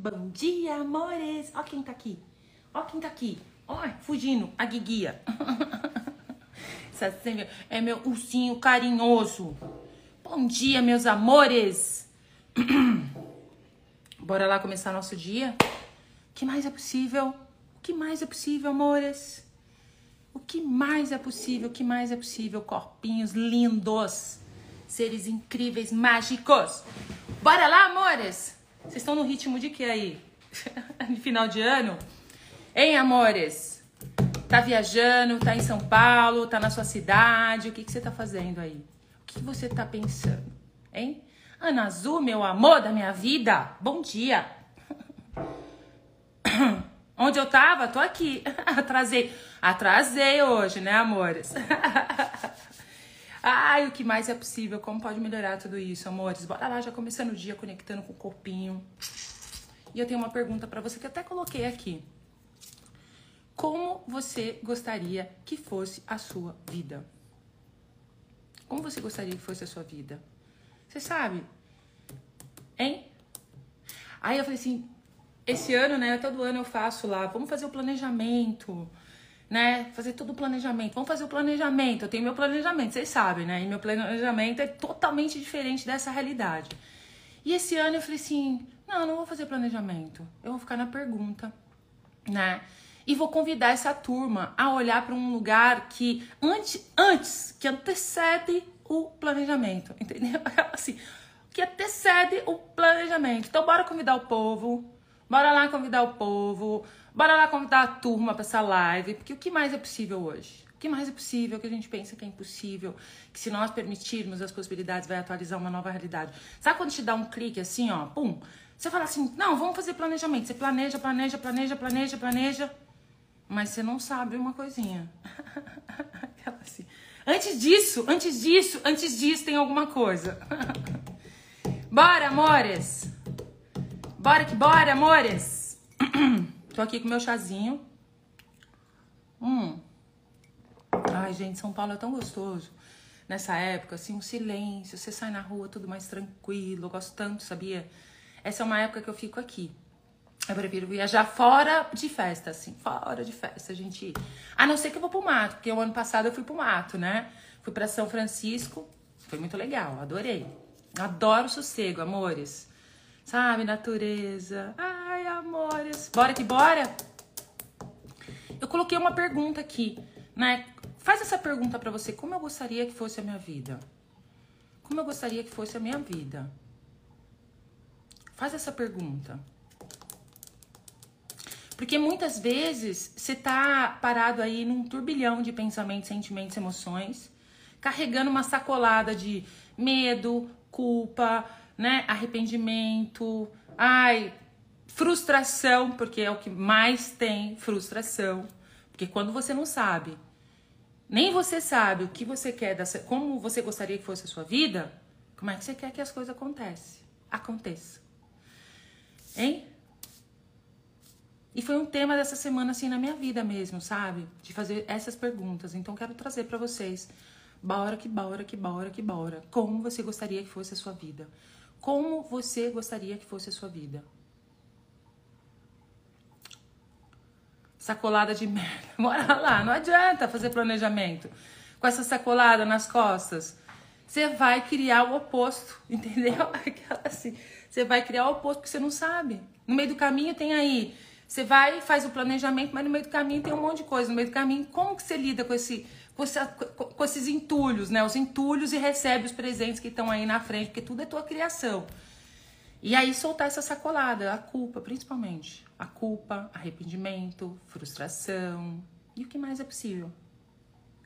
Bom dia, amores! Ó quem tá aqui. Ó quem tá aqui. Ó, fugindo, a Guiguia. é meu ursinho carinhoso. Bom dia, meus amores! Bora lá começar nosso dia? O que mais é possível? O que mais é possível, amores? O que mais é possível? O que mais é possível? Corpinhos lindos, seres incríveis, mágicos. Bora lá, amores? Vocês estão no ritmo de que aí? no final de ano? Hein, amores? Tá viajando, tá em São Paulo, tá na sua cidade, o que, que você tá fazendo aí? O que você tá pensando? Hein? Ana Azul, meu amor da minha vida, bom dia! Onde eu tava? Tô aqui. Atrasei. Atrasei hoje, né, amores? Ai, o que mais é possível? Como pode melhorar tudo isso, amores? Bora lá, já começando o dia conectando com o corpinho. E eu tenho uma pergunta para você que até coloquei aqui. Como você gostaria que fosse a sua vida? Como você gostaria que fosse a sua vida? Você sabe? Hein? Aí eu falei assim, esse ano, né, todo ano eu faço lá, vamos fazer o planejamento, né? Fazer todo o planejamento. Vamos fazer o planejamento. Eu tenho meu planejamento, vocês sabem, né? E meu planejamento é totalmente diferente dessa realidade. E esse ano eu falei assim: não, não vou fazer planejamento. Eu vou ficar na pergunta, né? e vou convidar essa turma a olhar para um lugar que antes, antes que antecede o planejamento, entendeu? Assim, que antecede o planejamento. Então bora convidar o povo, bora lá convidar o povo, bora lá convidar a turma para essa live, porque o que mais é possível hoje? O que mais é possível que a gente pensa que é impossível, que se nós permitirmos as possibilidades vai atualizar uma nova realidade. Sabe quando te dá um clique assim, ó, pum, você fala assim, não, vamos fazer planejamento. Você planeja, planeja, planeja, planeja, planeja. Mas você não sabe uma coisinha. assim. Antes disso, antes disso, antes disso tem alguma coisa. bora, amores! Bora que bora, amores! Tô aqui com meu chazinho. Hum. Ai, gente, São Paulo é tão gostoso. Nessa época, assim, um silêncio, você sai na rua tudo mais tranquilo. Eu gosto tanto, sabia? Essa é uma época que eu fico aqui. Eu prefiro viajar fora de festa, assim, fora de festa, gente. A não ser que eu vou pro mato, porque o ano passado eu fui pro mato, né? Fui para São Francisco, foi muito legal, adorei. Adoro sossego, amores. Sabe, natureza. Ai, Bora que bora? Eu coloquei uma pergunta aqui, né? Faz essa pergunta para você: como eu gostaria que fosse a minha vida? Como eu gostaria que fosse a minha vida? Faz essa pergunta. Porque muitas vezes você tá parado aí num turbilhão de pensamentos, sentimentos, emoções, carregando uma sacolada de medo, culpa, né, arrependimento, ai, frustração, porque é o que mais tem, frustração. Porque quando você não sabe, nem você sabe o que você quer, como você gostaria que fosse a sua vida, como é que você quer que as coisas aconteçam? Aconteça. Hein? E foi um tema dessa semana, assim, na minha vida mesmo, sabe? De fazer essas perguntas. Então, quero trazer para vocês. Bora que bora, que bora, que bora. Como você gostaria que fosse a sua vida? Como você gostaria que fosse a sua vida? Sacolada de merda. Bora lá, não adianta fazer planejamento com essa sacolada nas costas. Você vai criar o oposto, entendeu? Assim, você vai criar o oposto porque você não sabe. No meio do caminho tem aí você vai, faz o planejamento, mas no meio do caminho tem um monte de coisa. No meio do caminho, como que você lida com, esse, com, com esses entulhos, né? Os entulhos e recebe os presentes que estão aí na frente, porque tudo é tua criação. E aí soltar essa sacolada, a culpa, principalmente. A culpa, arrependimento, frustração. E o que mais é possível?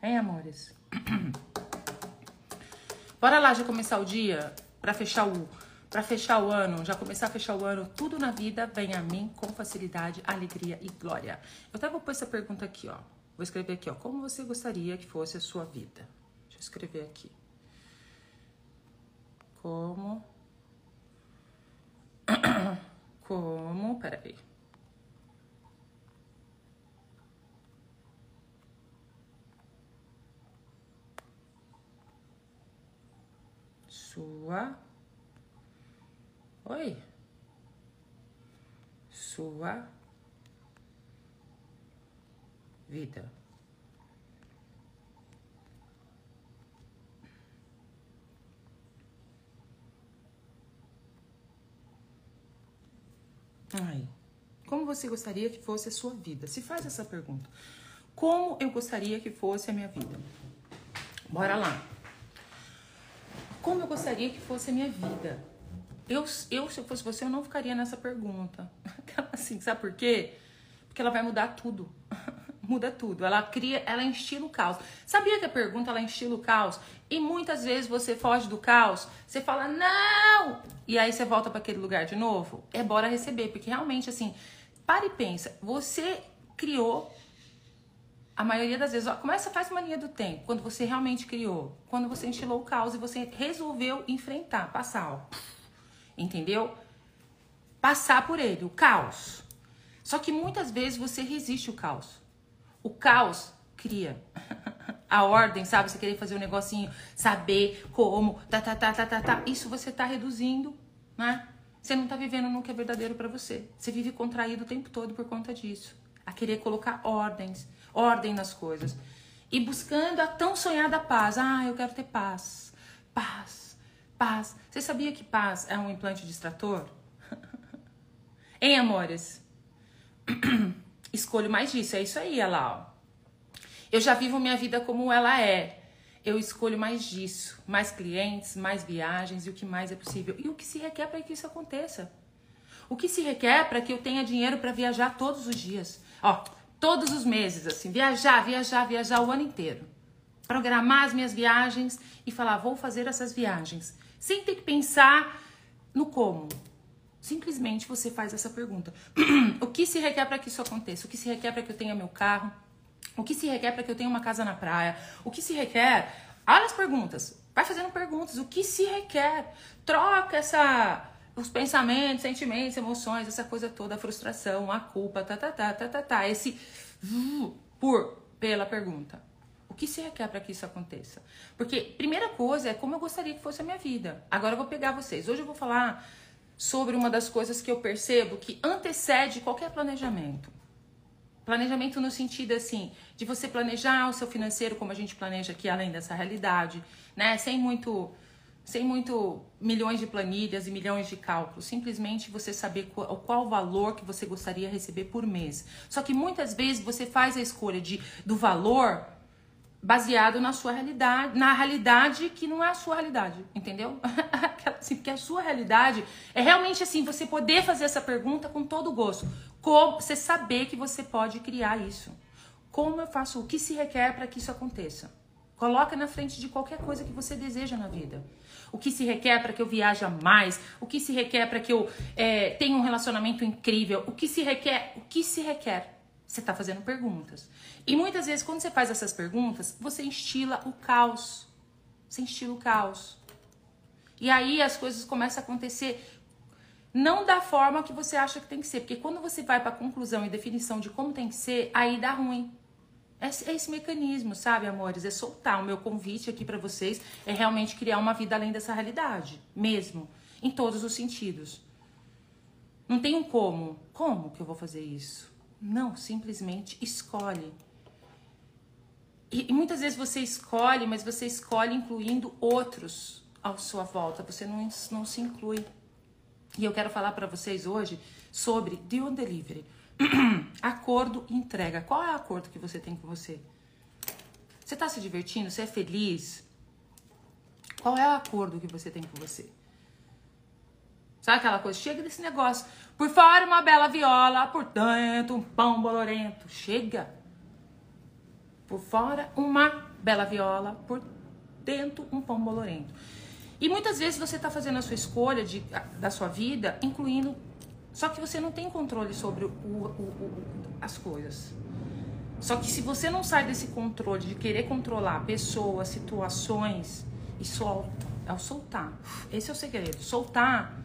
Hein, amores? Bora lá já começar o dia para fechar o para fechar o ano, já começar a fechar o ano, tudo na vida vem a mim com facilidade, alegria e glória. Eu até vou pôr essa pergunta aqui, ó. Vou escrever aqui, ó. Como você gostaria que fosse a sua vida? Deixa eu escrever aqui. Como. Como. Peraí. Sua Oi? sua vida. Ai, como você gostaria que fosse a sua vida? Se faz essa pergunta. Como eu gostaria que fosse a minha vida? Bora lá. Como eu gostaria que fosse a minha vida? Eu, eu se eu fosse você, eu não ficaria nessa pergunta. Assim, sabe por quê? Porque ela vai mudar tudo. Muda tudo. Ela cria, ela instila o caos. Sabia que a pergunta ela instila o caos? E muitas vezes você foge do caos, você fala não! E aí você volta para aquele lugar de novo. É bora receber, porque realmente assim, pare e pensa, você criou a maioria das vezes, ó, começa faz mania do tempo, quando você realmente criou, quando você instilou o caos e você resolveu enfrentar, passar, ó. Entendeu? Passar por ele, o caos. Só que muitas vezes você resiste o caos. O caos cria. A ordem, sabe? Você querer fazer um negocinho, saber como, tá, tá, tá, tá, tá, tá. Isso você tá reduzindo, né? Você não tá vivendo no que é verdadeiro para você. Você vive contraído o tempo todo por conta disso. A querer colocar ordens, ordem nas coisas. E buscando a tão sonhada paz. Ah, eu quero ter paz. Paz, paz. Você sabia que paz é um implante distrator? hein, amores? Escolho mais disso. É isso aí, olha lá, ó. Eu já vivo minha vida como ela é. Eu escolho mais disso, mais clientes, mais viagens e o que mais é possível. E o que se requer para que isso aconteça? O que se requer para que eu tenha dinheiro para viajar todos os dias? Ó, todos os meses, assim, viajar, viajar, viajar o ano inteiro. Programar as minhas viagens e falar, vou fazer essas viagens. Sem ter que pensar no como. Simplesmente você faz essa pergunta: o que se requer para que isso aconteça? O que se requer para que eu tenha meu carro? O que se requer para que eu tenha uma casa na praia? O que se requer? Olha as perguntas. Vai fazendo perguntas. O que se requer? Troca essa os pensamentos, sentimentos, emoções, essa coisa toda, a frustração, a culpa, tá, tá, tá, tá, tá, tá. Esse por, pela pergunta. O que se requer para que isso aconteça? Porque, primeira coisa é como eu gostaria que fosse a minha vida. Agora eu vou pegar vocês. Hoje eu vou falar sobre uma das coisas que eu percebo que antecede qualquer planejamento. Planejamento no sentido assim, de você planejar o seu financeiro como a gente planeja aqui além dessa realidade, né? Sem muito sem muito milhões de planilhas e milhões de cálculos, simplesmente você saber qual, qual valor que você gostaria de receber por mês. Só que muitas vezes você faz a escolha de, do valor baseado na sua realidade, na realidade que não é a sua realidade, entendeu? assim, porque a sua realidade é realmente assim, você poder fazer essa pergunta com todo gosto, como você saber que você pode criar isso. Como eu faço, o que se requer para que isso aconteça? Coloca na frente de qualquer coisa que você deseja na vida o que se requer para que eu viaje mais, o que se requer para que eu é, tenha um relacionamento incrível, o que se requer, o que se requer. Você está fazendo perguntas. E muitas vezes, quando você faz essas perguntas, você instila o caos. Você instila o caos. E aí as coisas começam a acontecer não da forma que você acha que tem que ser. Porque quando você vai para a conclusão e definição de como tem que ser, aí dá ruim. É, é esse mecanismo, sabe, amores? É soltar. O meu convite aqui para vocês é realmente criar uma vida além dessa realidade, mesmo, em todos os sentidos. Não tem um como. Como que eu vou fazer isso? Não, simplesmente escolhe. E, e muitas vezes você escolhe, mas você escolhe incluindo outros à sua volta. Você não, não se inclui. E eu quero falar para vocês hoje sobre and Delivery. acordo entrega. Qual é o acordo que você tem com você? Você está se divertindo? Você é feliz? Qual é o acordo que você tem com você? Sabe aquela coisa? Chega desse negócio. Por fora uma bela viola, por dentro um pão bolorento. Chega. Por fora uma bela viola, por dentro um pão bolorento. E muitas vezes você está fazendo a sua escolha de, da sua vida, incluindo só que você não tem controle sobre o, o, o, as coisas. Só que se você não sai desse controle de querer controlar pessoas, situações e solta, é o soltar. Esse é o segredo. Soltar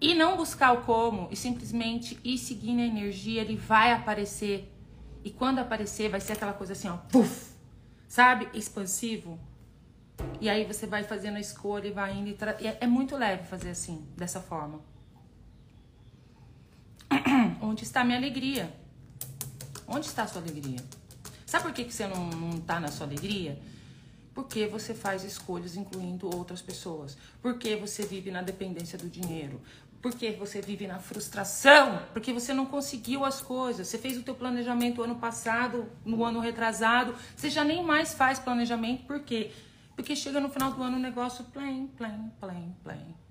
e não buscar o como e simplesmente ir seguindo a energia, ele vai aparecer. E quando aparecer, vai ser aquela coisa assim, ó, puff, sabe? Expansivo. E aí você vai fazendo a escolha e vai indo. E é, é muito leve fazer assim, dessa forma. onde está a minha alegria? Onde está a sua alegria? Sabe por que, que você não, não tá na sua alegria? Porque você faz escolhas incluindo outras pessoas. Porque você vive na dependência do dinheiro. Porque você vive na frustração, porque você não conseguiu as coisas. Você fez o teu planejamento ano passado, no ano retrasado, você já nem mais faz planejamento, por quê? Porque chega no final do ano o negócio plain, plain, plain, plain.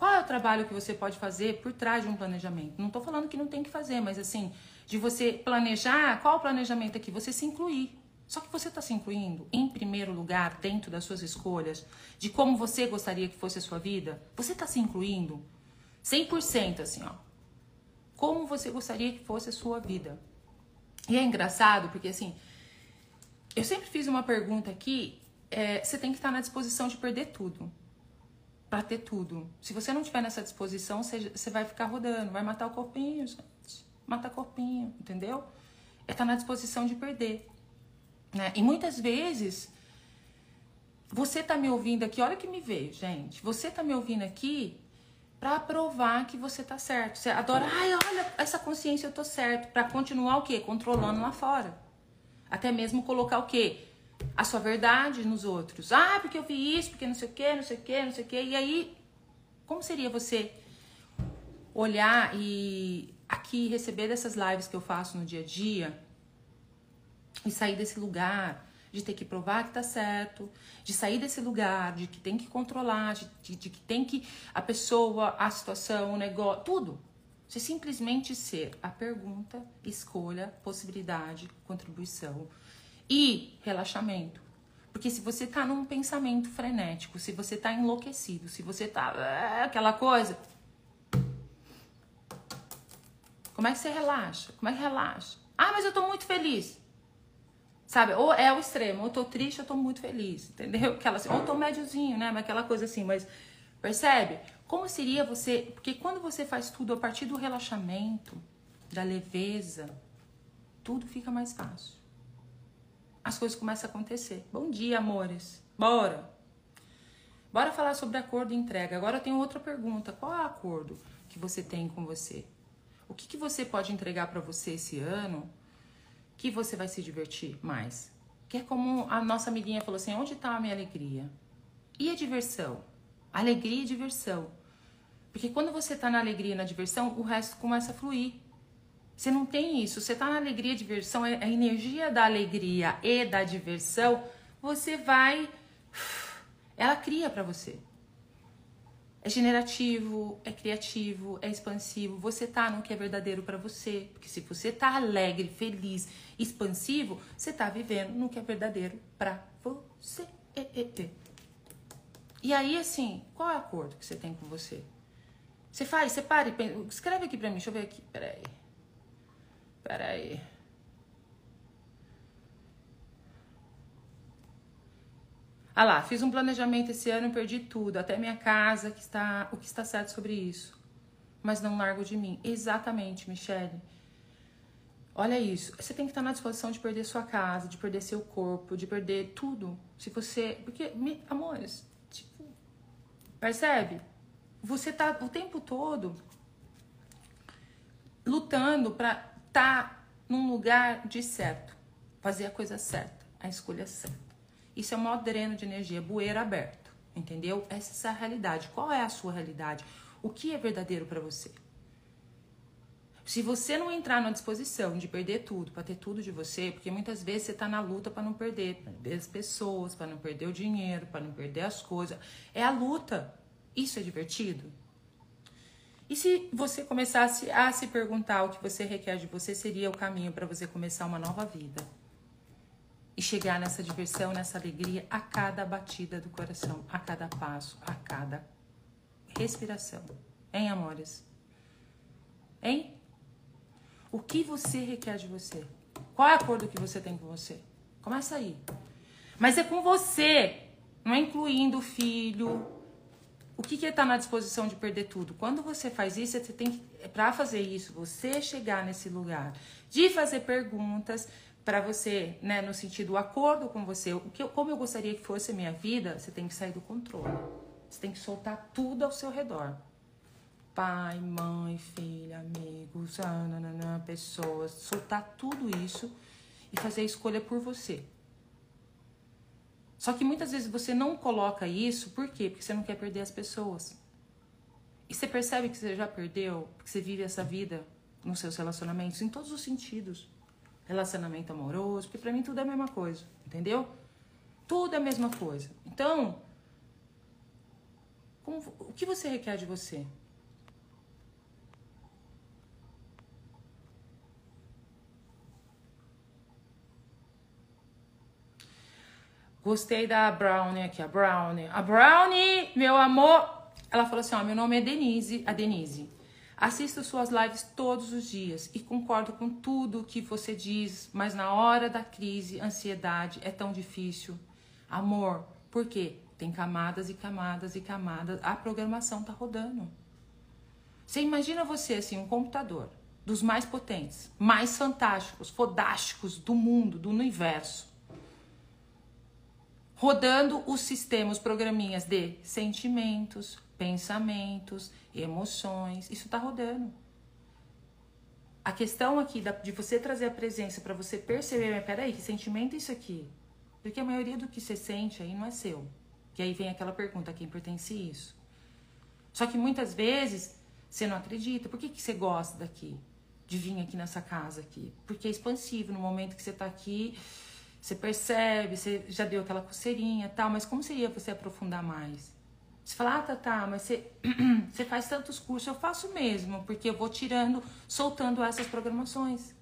Qual é o trabalho que você pode fazer por trás de um planejamento? Não estou falando que não tem que fazer, mas assim, de você planejar, qual o planejamento aqui? Você se incluir. Só que você está se incluindo em primeiro lugar dentro das suas escolhas, de como você gostaria que fosse a sua vida? Você está se incluindo 100% assim, ó. Como você gostaria que fosse a sua vida? E é engraçado porque assim, eu sempre fiz uma pergunta aqui, é, você tem que estar na disposição de perder tudo para ter tudo. Se você não tiver nessa disposição, você, você vai ficar rodando, vai matar o corpinho, gente. Mata corpinho, entendeu? É estar tá na disposição de perder. Né? E muitas vezes, você tá me ouvindo aqui, olha que me veio, gente. Você tá me ouvindo aqui para provar que você tá certo. Você adora, ai, olha, essa consciência eu tô certo, para continuar o quê? Controlando lá fora. Até mesmo colocar o quê? A sua verdade nos outros. Ah, porque eu vi isso, porque não sei o que, não sei o que, não sei o que. E aí, como seria você olhar e aqui receber dessas lives que eu faço no dia a dia e sair desse lugar de ter que provar que tá certo, de sair desse lugar de que tem que controlar, de, de, de que tem que a pessoa, a situação, o negócio, tudo. Você simplesmente ser a pergunta, escolha, possibilidade, contribuição e relaxamento. Porque se você tá num pensamento frenético, se você tá enlouquecido, se você tá é, aquela coisa, como é que você relaxa? Como é que relaxa? Ah, mas eu tô muito feliz. Sabe? Ou é o extremo, ou eu tô triste, eu tô muito feliz, entendeu? Aquela assim, ou eu tô médiozinho, né? Mas aquela coisa assim, mas percebe? Como seria você, porque quando você faz tudo a partir do relaxamento, da leveza, tudo fica mais fácil as coisas começam a acontecer. Bom dia, amores. Bora. Bora falar sobre acordo e entrega. Agora eu tenho outra pergunta. Qual é o acordo que você tem com você? O que, que você pode entregar para você esse ano que você vai se divertir mais? Que é como a nossa amiguinha falou assim: onde está a minha alegria? E a diversão? Alegria e diversão. Porque quando você está na alegria e na diversão, o resto começa a fluir. Você não tem isso. Você tá na alegria e diversão, é a energia da alegria e da diversão, você vai. Ela cria para você. É generativo, é criativo, é expansivo. Você tá no que é verdadeiro para você. Porque se você tá alegre, feliz, expansivo, você tá vivendo no que é verdadeiro para você. E aí, assim, qual é o acordo que você tem com você? Você faz, você para e pensa, escreve aqui pra mim, deixa eu ver aqui, peraí. Espera aí. Ah lá, fiz um planejamento esse ano e perdi tudo, até minha casa, que está, o que está certo sobre isso. Mas não largo de mim. Exatamente, Michele. Olha isso. Você tem que estar na disposição de perder sua casa, de perder seu corpo, de perder tudo. Se você. Porque, amores, tipo. Percebe? Você tá o tempo todo lutando para tá num lugar de certo, fazer a coisa certa, a escolha certa. Isso é o maior dreno de energia, bueiro aberto, entendeu? Essa é a realidade. Qual é a sua realidade? O que é verdadeiro para você? Se você não entrar na disposição de perder tudo, para ter tudo de você, porque muitas vezes você tá na luta para não perder, para perder as pessoas, para não perder o dinheiro, para não perder as coisas. É a luta. Isso é divertido? E se você começasse a se perguntar o que você requer de você, seria o caminho para você começar uma nova vida. E chegar nessa diversão, nessa alegria a cada batida do coração, a cada passo, a cada respiração. Hein, amores? Hein? O que você requer de você? Qual é o acordo que você tem com você? Começa aí. Mas é com você, não é incluindo o filho, o que, que é tá na disposição de perder tudo? Quando você faz isso, você tem que, para fazer isso, você chegar nesse lugar de fazer perguntas para você, né, no sentido acordo com você, o que, como eu gostaria que fosse a minha vida, você tem que sair do controle. Você tem que soltar tudo ao seu redor. Pai, mãe, filha, amigos, pessoas, soltar tudo isso e fazer a escolha por você. Só que muitas vezes você não coloca isso, por quê? Porque você não quer perder as pessoas. E você percebe que você já perdeu, porque você vive essa vida nos seus relacionamentos, em todos os sentidos. Relacionamento amoroso, porque pra mim tudo é a mesma coisa, entendeu? Tudo é a mesma coisa. Então, como, o que você requer de você? Gostei da Brownie aqui, a Brownie. A Brownie, meu amor. Ela falou assim: ó, meu nome é Denise, a Denise. Assisto suas lives todos os dias e concordo com tudo que você diz, mas na hora da crise, ansiedade é tão difícil. Amor, por quê? Tem camadas e camadas e camadas. A programação tá rodando. Você imagina você assim, um computador dos mais potentes, mais fantásticos, fodásticos do mundo, do universo rodando os sistemas, programinhas de sentimentos, pensamentos, emoções. Isso está rodando. A questão aqui de você trazer a presença para você perceber, mas peraí, que sentimento é isso aqui? Porque a maioria do que você sente aí não é seu. Que aí vem aquela pergunta, a quem pertence isso? Só que muitas vezes você não acredita. Por que, que você gosta daqui? De vir aqui nessa casa aqui? Porque é expansivo. No momento que você está aqui, você percebe, você já deu aquela coceirinha tal, mas como seria você aprofundar mais? Você fala, ah, tá, tá, mas você, você faz tantos cursos, eu faço mesmo, porque eu vou tirando, soltando essas programações.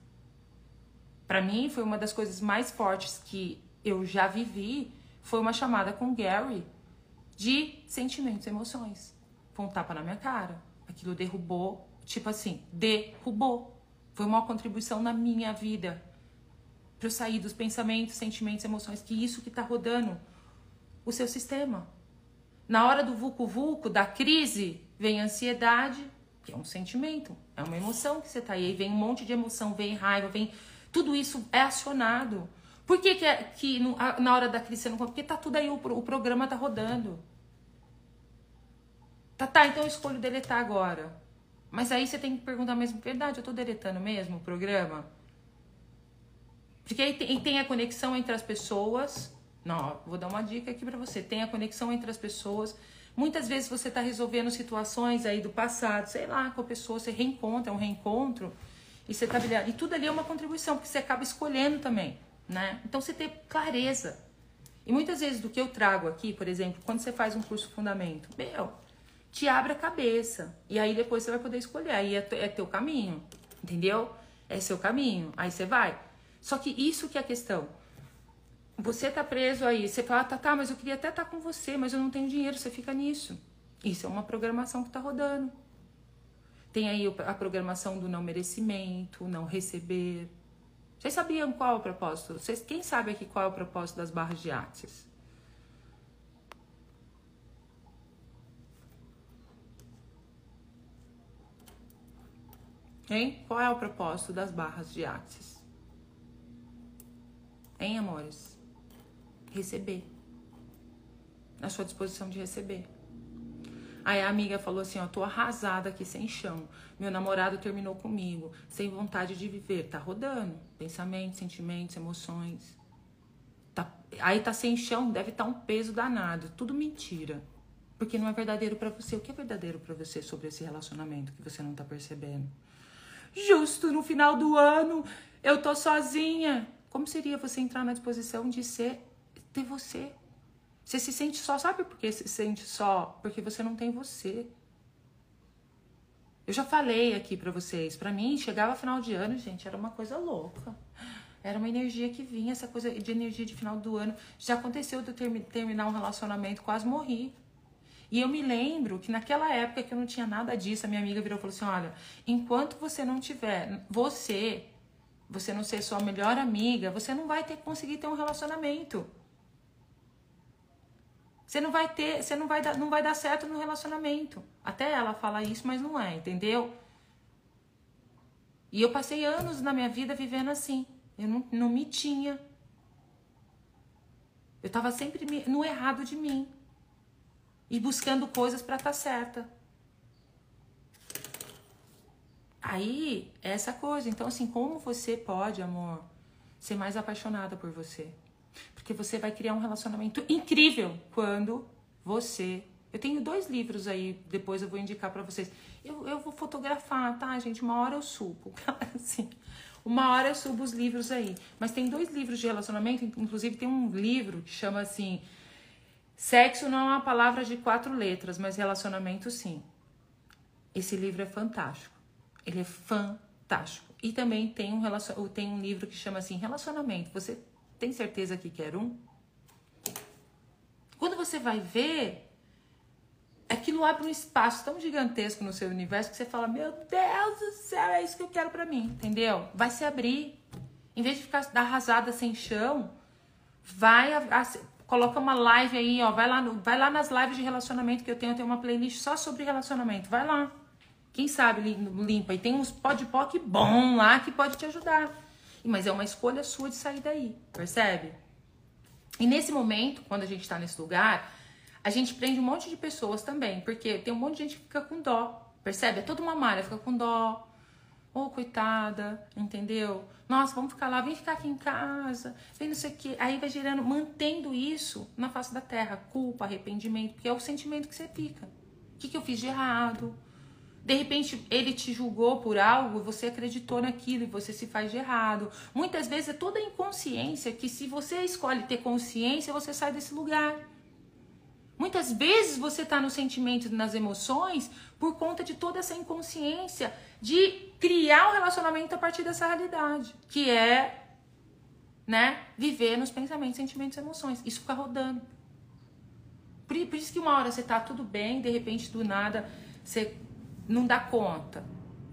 Para mim, foi uma das coisas mais fortes que eu já vivi, foi uma chamada com Gary de sentimentos e emoções. Foi um tapa na minha cara. Aquilo derrubou, tipo assim, derrubou. Foi uma contribuição na minha vida para eu sair dos pensamentos, sentimentos, emoções, que isso que está rodando o seu sistema. Na hora do vulco vulco, da crise, vem ansiedade, que é um sentimento, é uma emoção que você tá aí vem um monte de emoção, vem raiva, vem tudo isso é acionado. Por que, que, é, que no, a, na hora da crise você não Porque tá tudo aí, o, o programa tá rodando. Tá, tá, então eu escolho deletar agora. Mas aí você tem que perguntar mesmo, verdade, eu tô deletando mesmo o programa? Porque aí tem, tem a conexão entre as pessoas. Não, vou dar uma dica aqui para você. Tem a conexão entre as pessoas. Muitas vezes você está resolvendo situações aí do passado, sei lá, com a pessoa, você reencontra, é um reencontro, e você tá. E tudo ali é uma contribuição, porque você acaba escolhendo também, né? Então você ter clareza. E muitas vezes do que eu trago aqui, por exemplo, quando você faz um curso fundamento, meu, te abre a cabeça. E aí depois você vai poder escolher. Aí é, é teu caminho, entendeu? É seu caminho. Aí você vai. Só que isso que é a questão. Você tá preso aí, você fala, tá, tá, mas eu queria até estar tá com você, mas eu não tenho dinheiro, você fica nisso. Isso é uma programação que tá rodando. Tem aí a programação do não merecimento, não receber. Vocês sabiam qual é o propósito? Vocês, quem sabe aqui qual é o propósito das barras de Axis? Hein? Qual é o propósito das barras de Axis? Hein, amores? Receber. Na sua disposição de receber. Aí a amiga falou assim, ó, tô arrasada aqui sem chão. Meu namorado terminou comigo, sem vontade de viver. Tá rodando. Pensamentos, sentimentos, emoções. Tá, aí tá sem chão, deve estar tá um peso danado. Tudo mentira. Porque não é verdadeiro para você. O que é verdadeiro para você sobre esse relacionamento que você não tá percebendo? Justo no final do ano, eu tô sozinha. Como seria você entrar na disposição de ser, ter você? Você se sente só, sabe por que se sente só? Porque você não tem você. Eu já falei aqui para vocês, para mim, chegava final de ano, gente, era uma coisa louca. Era uma energia que vinha, essa coisa de energia de final do ano. Já aconteceu de eu terminar um relacionamento, quase morri. E eu me lembro que naquela época que eu não tinha nada disso, a minha amiga virou e falou assim: olha, enquanto você não tiver você você não ser sua melhor amiga, você não vai ter conseguir ter um relacionamento. Você não vai ter, você não vai dar, não vai dar certo no relacionamento. Até ela fala isso, mas não é, entendeu? E eu passei anos na minha vida vivendo assim. Eu não, não me tinha. Eu tava sempre no errado de mim. E buscando coisas para estar tá certa. Aí, é essa coisa. Então, assim, como você pode, amor, ser mais apaixonada por você? Porque você vai criar um relacionamento incrível quando você. Eu tenho dois livros aí, depois eu vou indicar para vocês. Eu, eu vou fotografar, tá, gente? Uma hora eu subo. assim, uma hora eu subo os livros aí. Mas tem dois livros de relacionamento, inclusive tem um livro que chama assim. Sexo não é uma palavra de quatro letras, mas relacionamento sim. Esse livro é fantástico. Ele é fantástico. E também tem um, relacion... tem um livro que chama assim Relacionamento. Você tem certeza que quer um? Quando você vai ver, aquilo abre um espaço tão gigantesco no seu universo que você fala: Meu Deus do céu, é isso que eu quero para mim, entendeu? Vai se abrir. Em vez de ficar arrasada sem chão, vai. Coloca uma live aí, ó. Vai lá, no, vai lá nas lives de relacionamento que eu tenho. Eu tenho uma playlist só sobre relacionamento. Vai lá. Quem sabe limpa. E tem uns podpoc bom lá que pode te ajudar. Mas é uma escolha sua de sair daí, percebe? E nesse momento, quando a gente está nesse lugar, a gente prende um monte de pessoas também, porque tem um monte de gente que fica com dó, percebe? É toda uma malha, fica com dó. Ô, oh, coitada, entendeu? Nossa, vamos ficar lá, vem ficar aqui em casa, vem não sei o quê. Aí vai gerando, mantendo isso na face da terra, culpa, arrependimento, porque é o sentimento que você fica. O que, que eu fiz de errado? De repente ele te julgou por algo, você acreditou naquilo e você se faz de errado. Muitas vezes é toda a inconsciência que se você escolhe ter consciência, você sai desse lugar. Muitas vezes você está no sentimento, nas emoções, por conta de toda essa inconsciência de criar um relacionamento a partir dessa realidade, que é, né, viver nos pensamentos, sentimentos emoções. Isso fica rodando. Por, por isso que uma hora você tá tudo bem, de repente do nada você não dá conta.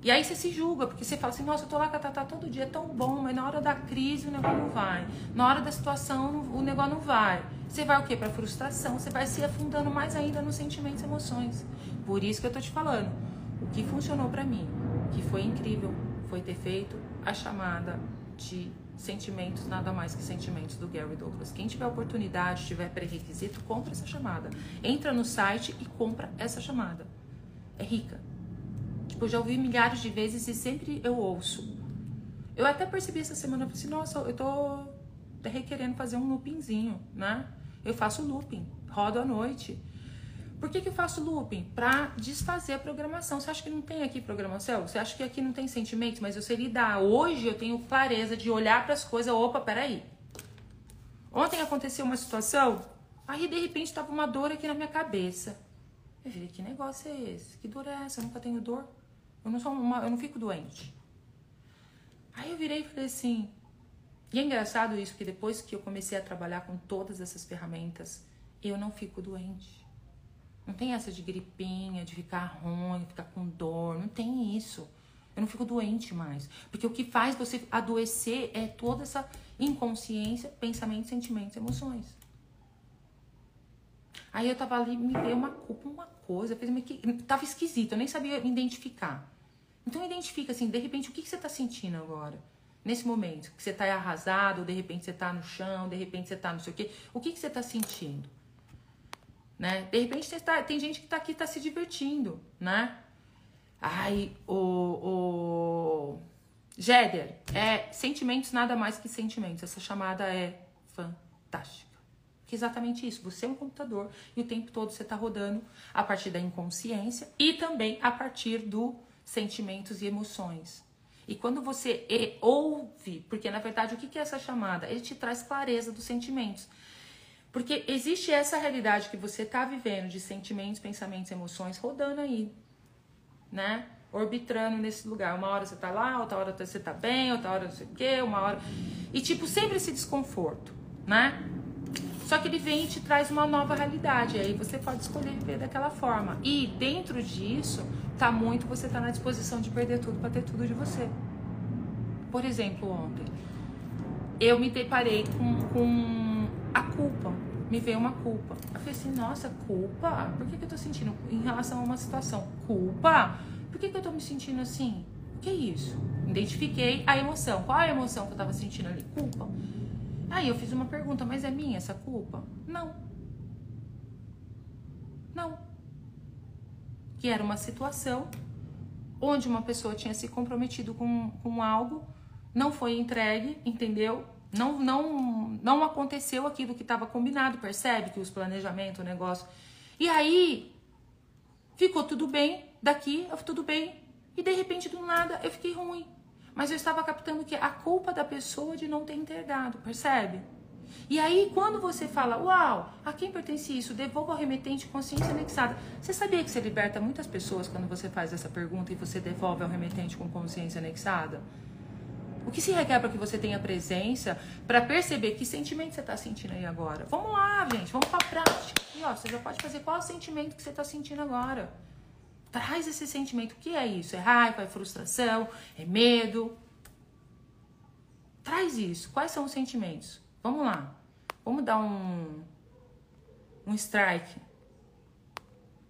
E aí você se julga, porque você fala assim, nossa, eu tô lá com a Tatá todo dia, é tão bom, mas na hora da crise o negócio não vai. Na hora da situação o negócio não vai. Você vai o quê? Pra frustração, você vai se afundando mais ainda nos sentimentos e emoções. Por isso que eu tô te falando, o que funcionou para mim, que foi incrível, foi ter feito a chamada de sentimentos, nada mais que sentimentos do Gary Douglas. Quem tiver oportunidade, tiver pré-requisito, compra essa chamada. Entra no site e compra essa chamada. É rica Tipo, eu já ouvi milhares de vezes e sempre eu ouço. Eu até percebi essa semana, eu falei assim, nossa, eu tô requerendo fazer um loopingzinho, né? Eu faço looping, rodo à noite. Por que, que eu faço looping? Pra desfazer a programação. Você acha que não tem aqui programação? Você acha que aqui não tem sentimentos? Mas eu sei lidar. Hoje eu tenho clareza de olhar para as coisas. Opa, peraí. Ontem aconteceu uma situação, aí de repente tava uma dor aqui na minha cabeça. Eu falei, que negócio é esse? Que dor é essa? Eu nunca tenho dor. Eu não sou uma, eu não fico doente. Aí eu virei e falei assim, e é engraçado isso, que depois que eu comecei a trabalhar com todas essas ferramentas, eu não fico doente. Não tem essa de gripinha, de ficar ruim, ficar com dor, não tem isso. Eu não fico doente mais. Porque o que faz você adoecer é toda essa inconsciência, pensamentos, sentimentos, emoções. Aí eu tava ali, me veio uma culpa, uma coisa, fez que tava esquisito, eu nem sabia identificar. Então identifica assim, de repente, o que, que você está sentindo agora? Nesse momento, que você está arrasado, ou de repente você está no chão, de repente você está não sei o quê. O que, que você está sentindo? Né? De repente tá, tem gente que está aqui está se divertindo, né? Ai, o, o Jéder, é sentimentos nada mais que sentimentos. Essa chamada é fantástica. Que é exatamente isso. Você é um computador e o tempo todo você está rodando a partir da inconsciência e também a partir do sentimentos e emoções. E quando você ouve, porque na verdade o que é essa chamada? Ele te traz clareza dos sentimentos. Porque existe essa realidade que você está vivendo de sentimentos, pensamentos, emoções rodando aí, né? Orbitando nesse lugar. Uma hora você tá lá, outra hora você tá bem, outra hora não sei o quê, uma hora. E tipo, sempre esse desconforto, né? Só que ele vem e te traz uma nova realidade. Aí você pode escolher viver daquela forma. E dentro disso, tá muito você tá na disposição de perder tudo para ter tudo de você. Por exemplo, ontem eu me deparei com, com a culpa. Me veio uma culpa. Eu falei assim, nossa, culpa? Por que, que eu tô sentindo em relação a uma situação? Culpa? Por que, que eu tô me sentindo assim? O que é isso? Identifiquei a emoção. Qual a emoção que eu tava sentindo ali? Culpa. Aí eu fiz uma pergunta, mas é minha essa culpa? Não. Não que era uma situação onde uma pessoa tinha se comprometido com, com algo, não foi entregue, entendeu? Não, não, não aconteceu aquilo que estava combinado, percebe? Que os planejamentos, o negócio. E aí, ficou tudo bem, daqui, tudo bem. E de repente, do nada, eu fiquei ruim. Mas eu estava captando que a culpa da pessoa de não ter entregado, percebe? E aí, quando você fala, uau, a quem pertence isso? Devolva ao remetente consciência anexada. Você sabia que você liberta muitas pessoas quando você faz essa pergunta e você devolve ao remetente com consciência anexada? O que se requer para que você tenha presença para perceber que sentimento você está sentindo aí agora? Vamos lá, gente, vamos para a prática. E ó, você já pode fazer qual sentimento que você está sentindo agora. Traz esse sentimento. O que é isso? É raiva, é frustração, é medo? Traz isso. Quais são os sentimentos? Vamos lá. Vamos dar um um strike.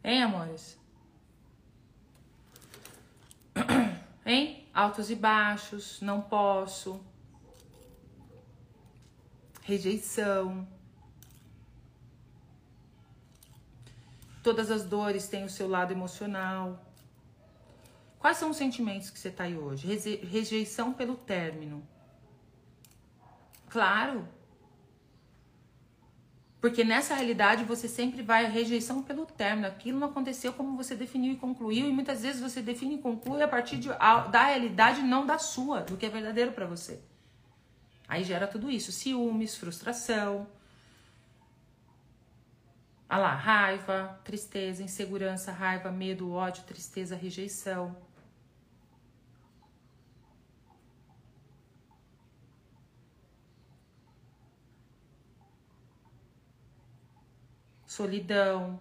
Hein, amores? Hein? Altos e baixos, não posso. Rejeição. Todas as dores têm o seu lado emocional. Quais são os sentimentos que você está aí hoje? Rejeição pelo término. Claro, porque nessa realidade você sempre vai a rejeição pelo término. Aquilo não aconteceu como você definiu e concluiu. E muitas vezes você define e conclui a partir de, a, da realidade, não da sua, do que é verdadeiro para você. Aí gera tudo isso: ciúmes, frustração. Ah lá, raiva, tristeza, insegurança, raiva, medo, ódio, tristeza, rejeição. Solidão.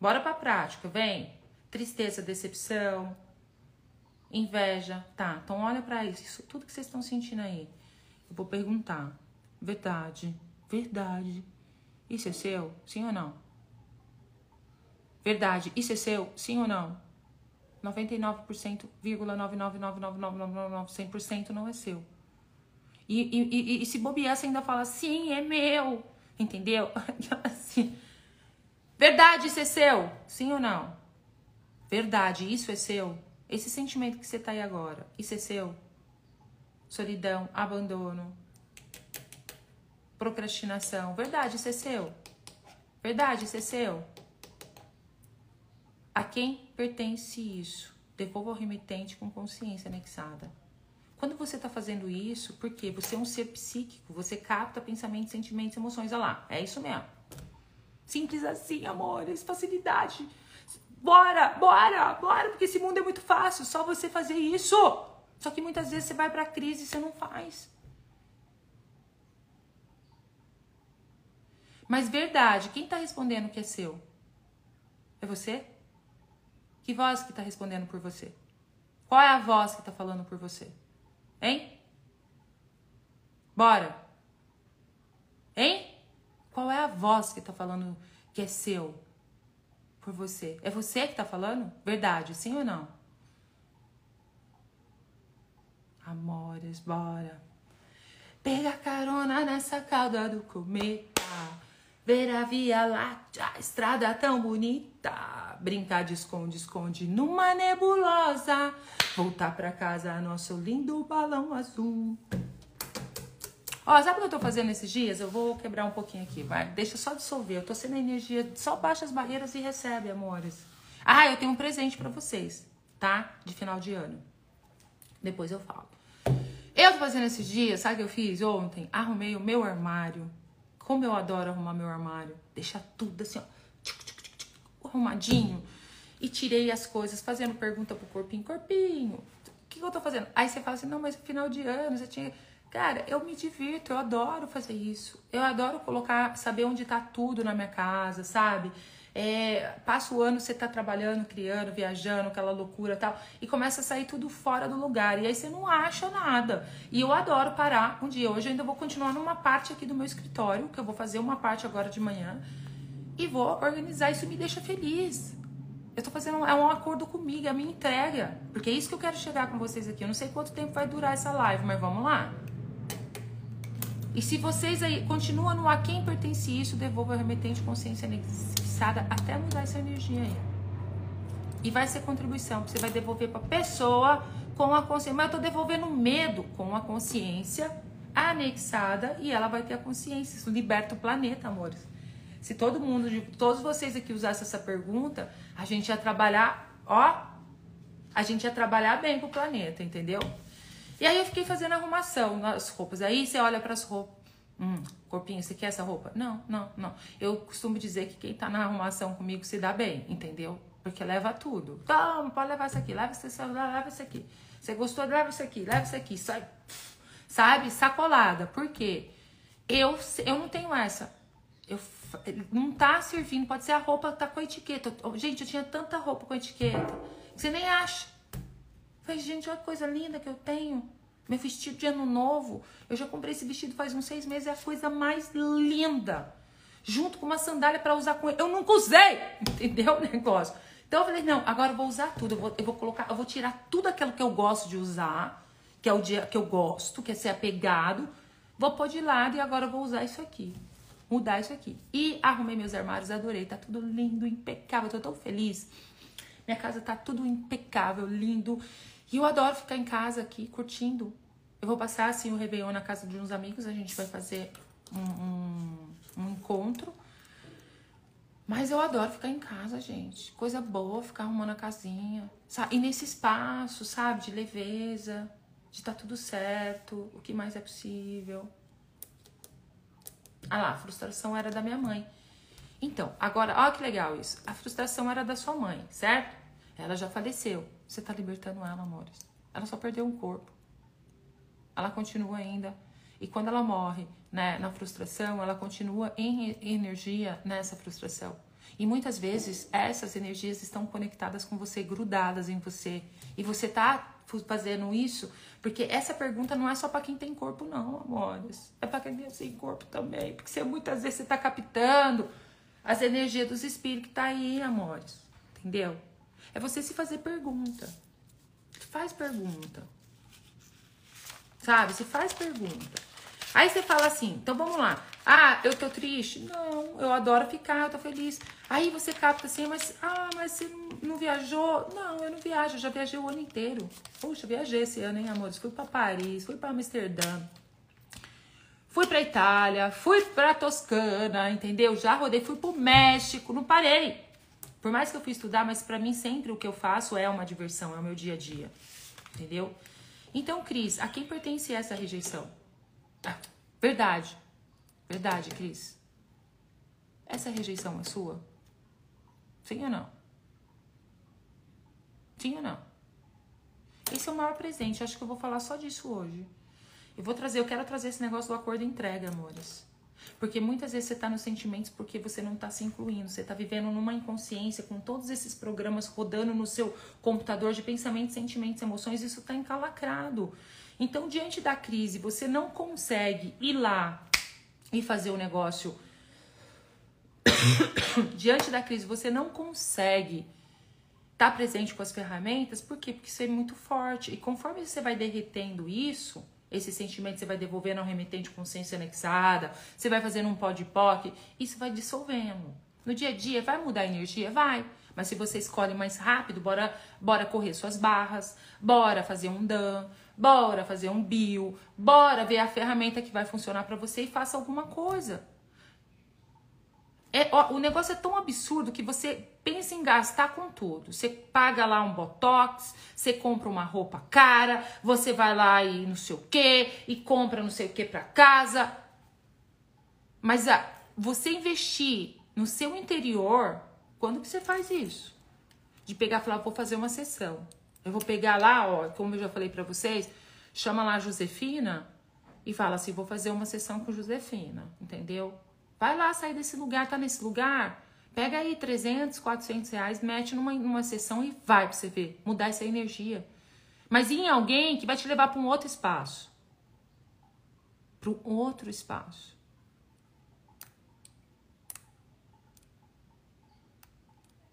Bora pra prática, vem. Tristeza, decepção, inveja. Tá, então olha para isso, isso tudo que vocês estão sentindo aí. Eu vou perguntar. Verdade, verdade. Isso é seu? Sim ou não? Verdade, isso é seu? Sim ou não? 99,9999999% 100% não é seu. E, e, e, e se bobear, você ainda fala, sim, é meu. Entendeu? assim, verdade, isso é seu? Sim ou não? Verdade, isso é seu? Esse sentimento que você tá aí agora, isso é seu? Solidão, abandono, procrastinação. Verdade, isso é seu? Verdade, isso é seu? A quem pertence isso? Devolva ao remetente com consciência anexada. Quando você está fazendo isso, porque você é um ser psíquico, você capta pensamentos, sentimentos, emoções. Olha lá, é isso mesmo. Simples assim, amores, facilidade. Bora, bora, bora, porque esse mundo é muito fácil, só você fazer isso. Só que muitas vezes você vai para crise e você não faz. Mas verdade, quem está respondendo que é seu? É você? Que voz que está respondendo por você? Qual é a voz que está falando por você? Hein? Bora. Hein? Qual é a voz que tá falando que é seu? Por você. É você que tá falando? Verdade, sim ou não? Amores, bora. Pega carona nessa cauda do cometa. Ver a via láctea, estrada tão bonita. Brincar de esconde-esconde numa nebulosa. Voltar pra casa, nosso lindo balão azul. Ó, sabe o que eu tô fazendo esses dias? Eu vou quebrar um pouquinho aqui, vai. Deixa só dissolver. Eu tô sendo energia, só baixa as barreiras e recebe, amores. Ah, eu tenho um presente para vocês, tá? De final de ano. Depois eu falo. Eu tô fazendo esses dias, sabe o que eu fiz ontem? Arrumei o meu armário. Como eu adoro arrumar meu armário. Deixar tudo assim, ó. Arrumadinho e tirei as coisas, fazendo pergunta pro corpinho, corpinho, o que, que eu tô fazendo? Aí você fala assim, não, mas no final de ano você tinha. Cara, eu me divirto, eu adoro fazer isso. Eu adoro colocar, saber onde tá tudo na minha casa, sabe? É, passa o ano, você tá trabalhando, criando, viajando, aquela loucura tal, e começa a sair tudo fora do lugar. E aí você não acha nada. E eu adoro parar um dia. Hoje eu ainda vou continuar numa parte aqui do meu escritório, que eu vou fazer uma parte agora de manhã, e vou organizar. Isso me deixa feliz. Eu tô fazendo é um acordo comigo, é a minha entrega. Porque é isso que eu quero chegar com vocês aqui. Eu não sei quanto tempo vai durar essa live, mas vamos lá. E se vocês aí continuam no a quem pertence isso, devolva a remetente consciência fixada até mudar essa energia aí. E vai ser contribuição, você vai devolver para pessoa com a consciência. Mas eu tô devolvendo medo com a consciência anexada e ela vai ter a consciência. Isso liberta o planeta, amores. Se todo mundo, todos vocês aqui usassem essa pergunta, a gente ia trabalhar, ó, a gente ia trabalhar bem pro planeta, entendeu? E aí eu fiquei fazendo arrumação nas roupas. Aí você olha para as roupas. Hum, corpinho, você quer essa roupa? Não, não, não. Eu costumo dizer que quem tá na arrumação comigo se dá bem, entendeu? Porque leva tudo. Toma, pode levar isso aqui, leva esse celular, leva isso aqui. Você gostou? Leva isso aqui, leva isso aqui. Sai, sabe? Sacolada. Por quê? Eu, eu não tenho essa. Eu, não tá servindo. Pode ser a roupa tá com etiqueta. Gente, eu tinha tanta roupa com etiqueta que você nem acha. Falei, gente, olha que coisa linda que eu tenho. Meu vestido de ano novo. Eu já comprei esse vestido faz uns seis meses. É a coisa mais linda. Junto com uma sandália para usar com ele. Eu nunca usei. Entendeu o negócio? Então eu falei, não, agora eu vou usar tudo. Eu vou, eu vou colocar, eu vou tirar tudo aquilo que eu gosto de usar. Que é o dia que eu gosto, que é ser apegado. Vou pôr de lado e agora eu vou usar isso aqui. Mudar isso aqui. E arrumei meus armários, adorei. Tá tudo lindo, impecável. Tô tão feliz. Minha casa tá tudo impecável, lindo. E eu adoro ficar em casa aqui, curtindo. Eu vou passar, assim, o Réveillon na casa de uns amigos. A gente vai fazer um, um, um encontro. Mas eu adoro ficar em casa, gente. Coisa boa, ficar arrumando a casinha. Sabe? E nesse espaço, sabe? De leveza, de tá tudo certo, o que mais é possível. Ah lá, a frustração era da minha mãe. Então, agora, olha que legal isso. A frustração era da sua mãe, certo? Ela já faleceu. Você está libertando ela, amores. Ela só perdeu um corpo. Ela continua ainda. E quando ela morre né, na frustração, ela continua em energia nessa frustração. E muitas vezes essas energias estão conectadas com você, grudadas em você. E você está fazendo isso porque essa pergunta não é só para quem tem corpo, não, amores. É para quem tem sem corpo também. Porque você, muitas vezes você está captando as energias dos espíritos que tá aí, amores. Entendeu? É você se fazer pergunta. Faz pergunta. Sabe? Você faz pergunta. Aí você fala assim, então vamos lá. Ah, eu tô triste? Não, eu adoro ficar, eu tô feliz. Aí você capta assim, mas ah, mas você não, viajou? Não, eu não viajo, eu já viajei o ano inteiro. Puxa, viajei esse ano, hein, amores? Fui para Paris, fui para Amsterdã. Fui para Itália, fui para Toscana, entendeu? Já rodei, fui pro México, não parei. Por mais que eu fui estudar, mas para mim sempre o que eu faço é uma diversão, é o meu dia a dia. Entendeu? Então, Cris, a quem pertence essa rejeição? Ah, verdade. Verdade, Cris. Essa rejeição é sua? Sim ou não? Sim ou não? Esse é o maior presente. Acho que eu vou falar só disso hoje. Eu vou trazer, eu quero trazer esse negócio do acordo entrega, amores. Porque muitas vezes você está nos sentimentos porque você não está se incluindo, você está vivendo numa inconsciência com todos esses programas rodando no seu computador de pensamentos, sentimentos, emoções, isso está encalacrado. Então, diante da crise, você não consegue ir lá e fazer o negócio. diante da crise, você não consegue estar tá presente com as ferramentas, por quê? Porque você é muito forte. E conforme você vai derretendo isso, esse sentimento você vai devolvendo ao remetente consciência anexada, você vai fazendo um pó de POC, isso vai dissolvendo. No dia a dia, vai mudar a energia? Vai. Mas se você escolhe mais rápido, bora, bora correr suas barras, bora fazer um DAN, bora fazer um bio, bora ver a ferramenta que vai funcionar para você e faça alguma coisa. É, ó, o negócio é tão absurdo que você pensa em gastar com tudo. Você paga lá um botox, você compra uma roupa cara, você vai lá e não sei o que, e compra não sei o que para casa. Mas ah, você investir no seu interior, quando que você faz isso? De pegar e falar, vou fazer uma sessão. Eu vou pegar lá, ó, como eu já falei para vocês, chama lá a Josefina e fala assim, vou fazer uma sessão com Josefina, entendeu? Vai lá, sair desse lugar, tá nesse lugar. Pega aí 300, 400 reais, mete numa, numa sessão e vai pra você ver. Mudar essa energia. Mas em alguém que vai te levar para um outro espaço. Para um outro espaço.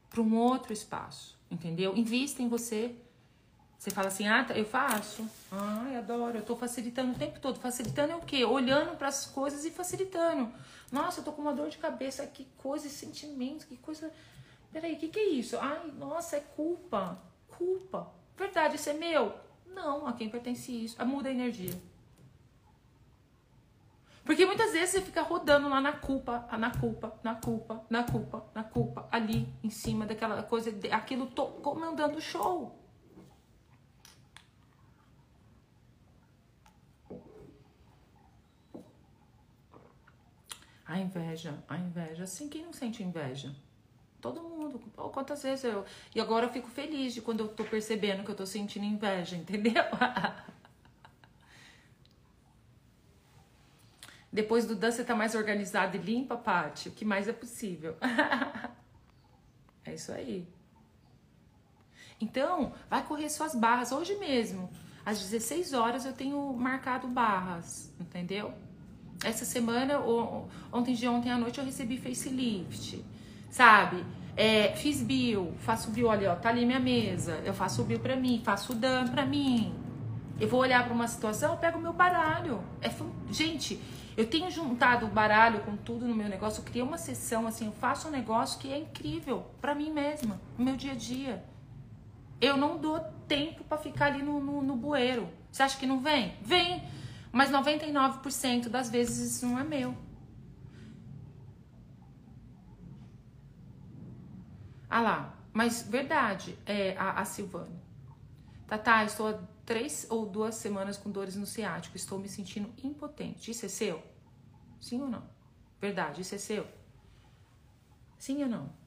Para um outro espaço. Entendeu? Invista em você. Você fala assim, ah, eu faço. Ai, adoro. Eu tô facilitando o tempo todo. Facilitando é o quê? Olhando para as coisas e facilitando. Nossa, eu tô com uma dor de cabeça. Que coisa, sentimento, que coisa. Peraí, o que, que é isso? Ai, nossa, é culpa. Culpa. Verdade, isso é meu? Não, a quem pertence isso? Muda a energia. Porque muitas vezes você fica rodando lá na culpa, na culpa, na culpa, na culpa, na culpa, ali em cima daquela coisa, aquilo comandando o show. A inveja, a inveja. Assim, quem não sente inveja? Todo mundo. Oh, quantas vezes eu. E agora eu fico feliz de quando eu tô percebendo que eu tô sentindo inveja, entendeu? Depois do Dan, você tá mais organizada e limpa, Paty? O que mais é possível? é isso aí. Então, vai correr suas barras hoje mesmo. Às 16 horas eu tenho marcado barras, entendeu? Essa semana, ontem de ontem à noite, eu recebi facelift sabe? É, fiz bio, faço bio, olha, ó, tá ali minha mesa. Eu faço bio pra mim, faço dan pra mim. Eu vou olhar para uma situação, eu pego meu baralho. É, gente, eu tenho juntado o baralho com tudo no meu negócio. Eu criei uma sessão assim, eu faço um negócio que é incrível para mim mesma, no meu dia a dia. Eu não dou tempo para ficar ali no, no, no bueiro. Você acha que não vem? Vem! Mas 99% das vezes isso não é meu. Ah lá, mas verdade, é a, a Silvana. Tatá, estou há três ou duas semanas com dores no ciático, estou me sentindo impotente. Isso é seu? Sim ou não? Verdade, isso é seu? Sim ou não?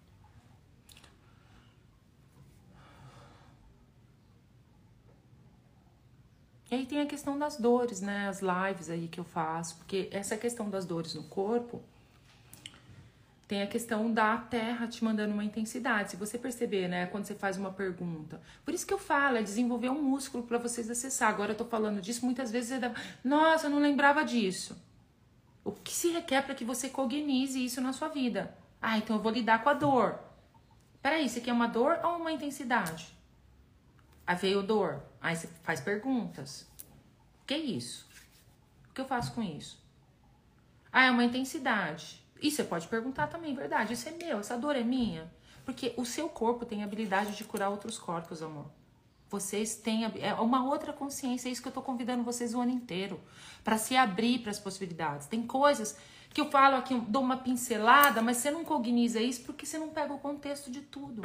E aí tem a questão das dores, né? As lives aí que eu faço, porque essa questão das dores no corpo tem a questão da terra te mandando uma intensidade. Se você perceber, né, quando você faz uma pergunta. Por isso que eu falo, é desenvolver um músculo para vocês acessar. Agora eu tô falando disso, muitas vezes você dá, nossa, eu não lembrava disso. O que se requer para que você cognize isso na sua vida? Ah, então eu vou lidar com a dor. Peraí, isso aqui é uma dor ou uma intensidade? Aí veio dor. Aí você faz perguntas. O que é isso? O que eu faço com isso? Ah, é uma intensidade. E você pode perguntar também, verdade, isso é meu, essa dor é minha? Porque o seu corpo tem habilidade de curar outros corpos, amor. Vocês têm é uma outra consciência, é isso que eu tô convidando vocês o ano inteiro, para se abrir para as possibilidades. Tem coisas que eu falo aqui, dou uma pincelada, mas você não cogniza isso porque você não pega o contexto de tudo.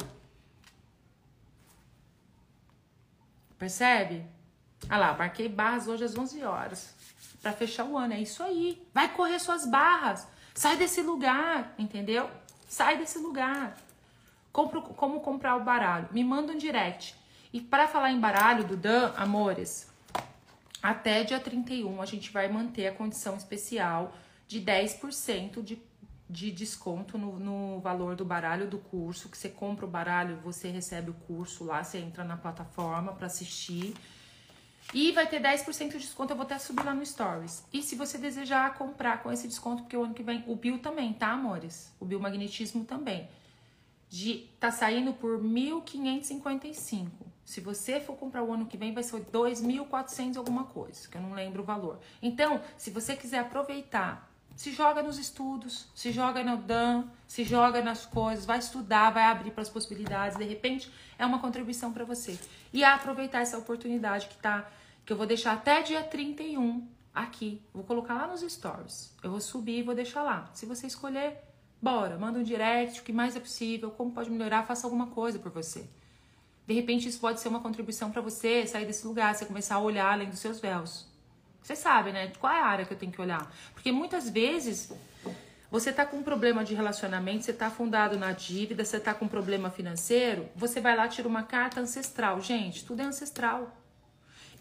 Percebe? Ah lá, marquei barras hoje às 11 horas para fechar o ano. É isso aí. Vai correr suas barras. Sai desse lugar, entendeu? Sai desse lugar. Compro, como comprar o baralho? Me manda um direct. E para falar em baralho do Dan, amores, até dia 31 a gente vai manter a condição especial de 10% de, de desconto no, no valor do baralho do curso. Que você compra o baralho, você recebe o curso lá, você entra na plataforma para assistir. E vai ter 10% de desconto, eu vou até subir lá no Stories. E se você desejar comprar com esse desconto, porque o ano que vem, o Bio também, tá, amores? O biomagnetismo também. De, tá saindo por 1.555. Se você for comprar o ano que vem, vai ser 2.400 alguma coisa, que eu não lembro o valor. Então, se você quiser aproveitar, se joga nos estudos, se joga no Dan, se joga nas coisas, vai estudar, vai abrir para as possibilidades, de repente é uma contribuição para você. E aproveitar essa oportunidade que tá que eu vou deixar até dia 31 aqui. Vou colocar lá nos stories. Eu vou subir e vou deixar lá. Se você escolher, bora, manda um direct, o que mais é possível, como pode melhorar, faça alguma coisa por você. De repente isso pode ser uma contribuição para você sair desse lugar, você começar a olhar além dos seus véus. Você sabe, né? Qual é a área que eu tenho que olhar? Porque muitas vezes você tá com um problema de relacionamento, você tá afundado na dívida, você tá com um problema financeiro, você vai lá tira uma carta ancestral. Gente, tudo é ancestral.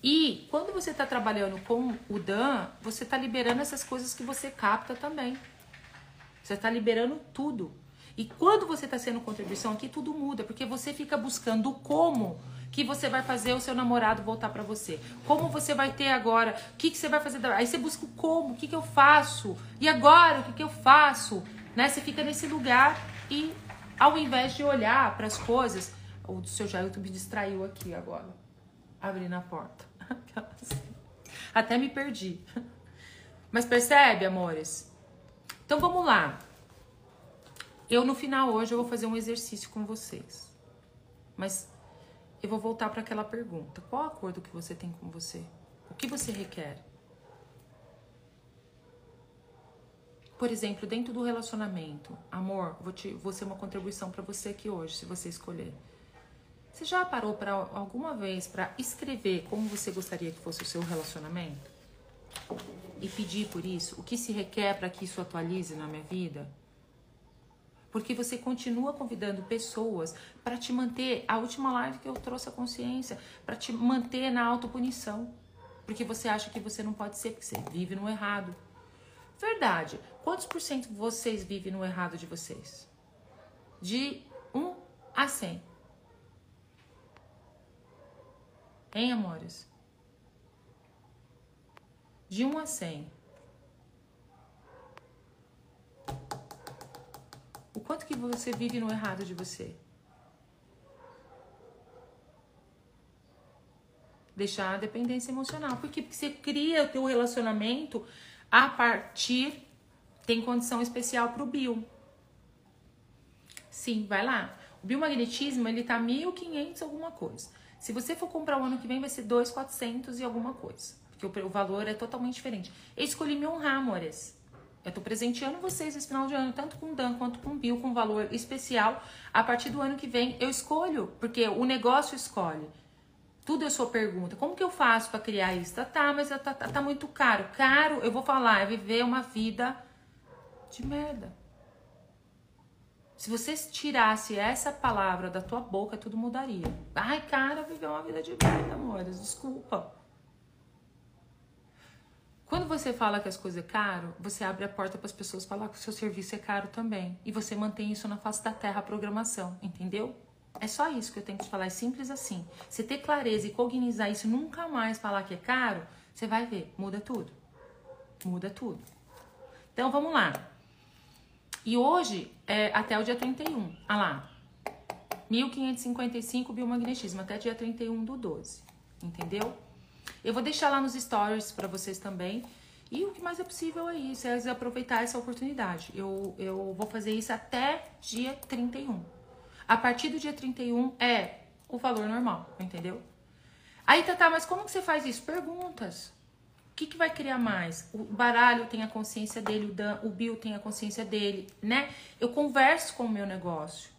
E quando você está trabalhando com o Dan, você está liberando essas coisas que você capta também. Você está liberando tudo. E quando você está sendo contribuição aqui, tudo muda, porque você fica buscando o como que você vai fazer o seu namorado voltar para você. Como você vai ter agora, o que, que você vai fazer. Aí você busca o como, o que, que eu faço, e agora, o que, que eu faço. Né? Você fica nesse lugar e ao invés de olhar para as coisas, o seu Jailton me distraiu aqui agora, abrindo a porta. Até me perdi. Mas percebe, amores? Então vamos lá. Eu no final hoje eu vou fazer um exercício com vocês. Mas eu vou voltar para aquela pergunta. Qual acordo que você tem com você? O que você requer? Por exemplo, dentro do relacionamento, amor, vou, te, vou ser uma contribuição para você aqui hoje, se você escolher. Você já parou para alguma vez para escrever como você gostaria que fosse o seu relacionamento? E pedir por isso? O que se requer para que isso atualize na minha vida? Porque você continua convidando pessoas para te manter, a última live que eu trouxe a consciência, para te manter na autopunição. Porque você acha que você não pode ser, porque você vive no errado. Verdade. Quantos por cento vocês vivem no errado de vocês? De 1 a 100. Hein, amores? De 1 a 100. O quanto que você vive no errado de você? Deixar a dependência emocional. Por quê? Porque você cria o teu relacionamento a partir... Tem condição especial para o bio. Sim, vai lá. O biomagnetismo, ele tá 1.500 alguma coisa. Se você for comprar o ano que vem, vai ser 2.400 e alguma coisa. Porque o, valor é totalmente diferente. Eu escolhi me honrar, amores. Eu tô presenteando vocês esse final de ano, tanto com Dan quanto com Bill, com valor especial. A partir do ano que vem, eu escolho, porque o negócio escolhe. Tudo é sua pergunta. Como que eu faço para criar isso? Tá, tá, mas tá, tá, tá muito caro. Caro, eu vou falar, é viver uma vida de merda. Se você tirasse essa palavra da tua boca, tudo mudaria. Ai, cara, viver uma vida de merda, amores. Desculpa. Quando você fala que as coisas é caro, você abre a porta para as pessoas falar que o seu serviço é caro também. E você mantém isso na face da terra, a programação, entendeu? É só isso que eu tenho que te falar, é simples assim. Você ter clareza e cognizar isso, nunca mais falar que é caro, você vai ver, muda tudo. Muda tudo. Então vamos lá. E hoje é até o dia 31. Ah lá. 1555 biomagnetismo, até dia 31 do 12. Entendeu? Eu vou deixar lá nos stories para vocês também. E o que mais é possível é isso, é aproveitar essa oportunidade. Eu, eu vou fazer isso até dia 31. A partir do dia 31 é o valor normal, entendeu? Aí, Tata, mas como que você faz isso? Perguntas. O que, que vai criar mais? O baralho tem a consciência dele, o, Dan, o Bill tem a consciência dele, né? Eu converso com o meu negócio.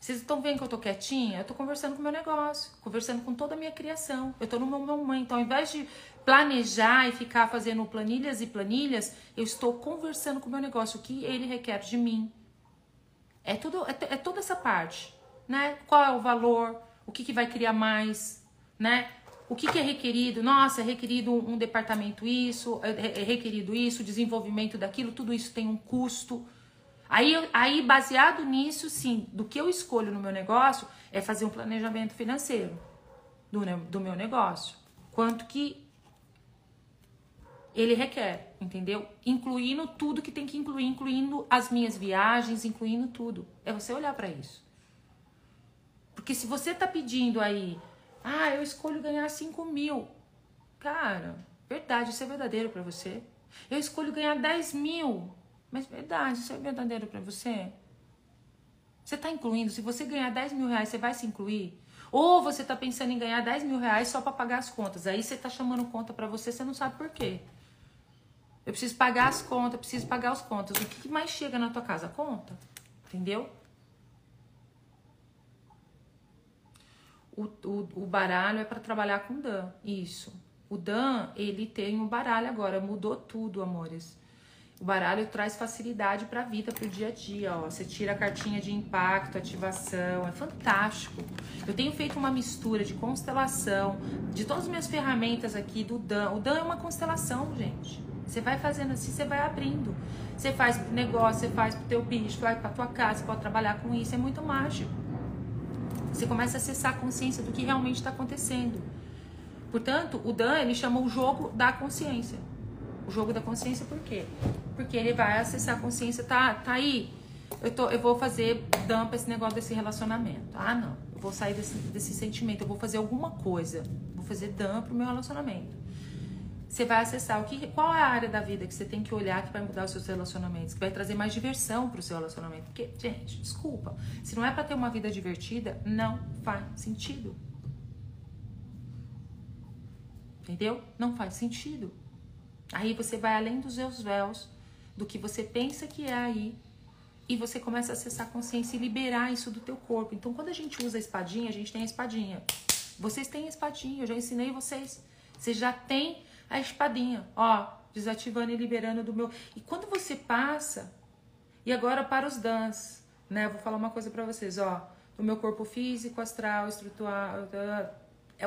Vocês estão vendo que eu tô quietinha? Eu tô conversando com o meu negócio, conversando com toda a minha criação. Eu tô no meu momento. Então, ao invés de planejar e ficar fazendo planilhas e planilhas, eu estou conversando com o meu negócio, o que ele requer de mim. É tudo, é, é toda essa parte, né? Qual é o valor? O que, que vai criar mais, né? O que, que é requerido? Nossa, é requerido um, departamento isso, é, é requerido isso, desenvolvimento daquilo, tudo isso tem um custo. Aí, aí, baseado nisso, sim, do que eu escolho no meu negócio, é fazer um planejamento financeiro do, do meu negócio. Quanto que ele requer, entendeu? Incluindo tudo que tem que incluir, incluindo as minhas viagens, incluindo tudo. É você olhar para isso. Porque se você tá pedindo aí, ah, eu escolho ganhar 5 mil. Cara, verdade, isso é verdadeiro para você. Eu escolho ganhar 10 mil. Mas verdade, isso é verdadeiro para você? Você está incluindo? Se você ganhar 10 mil reais, você vai se incluir? Ou você está pensando em ganhar 10 mil reais só para pagar as contas? Aí você está chamando conta para você, você não sabe por quê. Eu preciso pagar as contas, preciso pagar as contas. O que mais chega na tua casa? Conta. Entendeu? O, o, o baralho é para trabalhar com Dan. Isso. O Dan, ele tem um baralho agora. Mudou tudo, amores. O baralho traz facilidade para a vida, para o dia a dia. Ó. Você tira a cartinha de impacto, ativação, é fantástico. Eu tenho feito uma mistura de constelação, de todas as minhas ferramentas aqui do Dan. O Dan é uma constelação, gente. Você vai fazendo assim, você vai abrindo. Você faz pro negócio, você faz pro teu bicho, vai pra tua casa, você pode trabalhar com isso, é muito mágico. Você começa a acessar a consciência do que realmente está acontecendo. Portanto, o Dan, ele chama o jogo da consciência. O jogo da consciência por quê? Porque ele vai acessar a consciência, tá, tá aí. Eu, tô, eu vou fazer Dan pra esse negócio desse relacionamento. Ah, não. Eu vou sair desse, desse sentimento, eu vou fazer alguma coisa. Vou fazer Dan pro meu relacionamento. você vai acessar o que, qual é a área da vida que você tem que olhar que vai mudar os seus relacionamentos, que vai trazer mais diversão para o seu relacionamento. Porque, gente, desculpa, se não é para ter uma vida divertida, não faz sentido. Entendeu? Não faz sentido. Aí você vai além dos seus véus, do que você pensa que é aí, e você começa a acessar a consciência e liberar isso do teu corpo. Então, quando a gente usa a espadinha, a gente tem a espadinha. Vocês têm a espadinha, eu já ensinei vocês. Vocês já têm a espadinha, ó, desativando e liberando do meu. E quando você passa, e agora para os dans, né? Vou falar uma coisa para vocês, ó, do meu corpo físico, astral, estrutural, é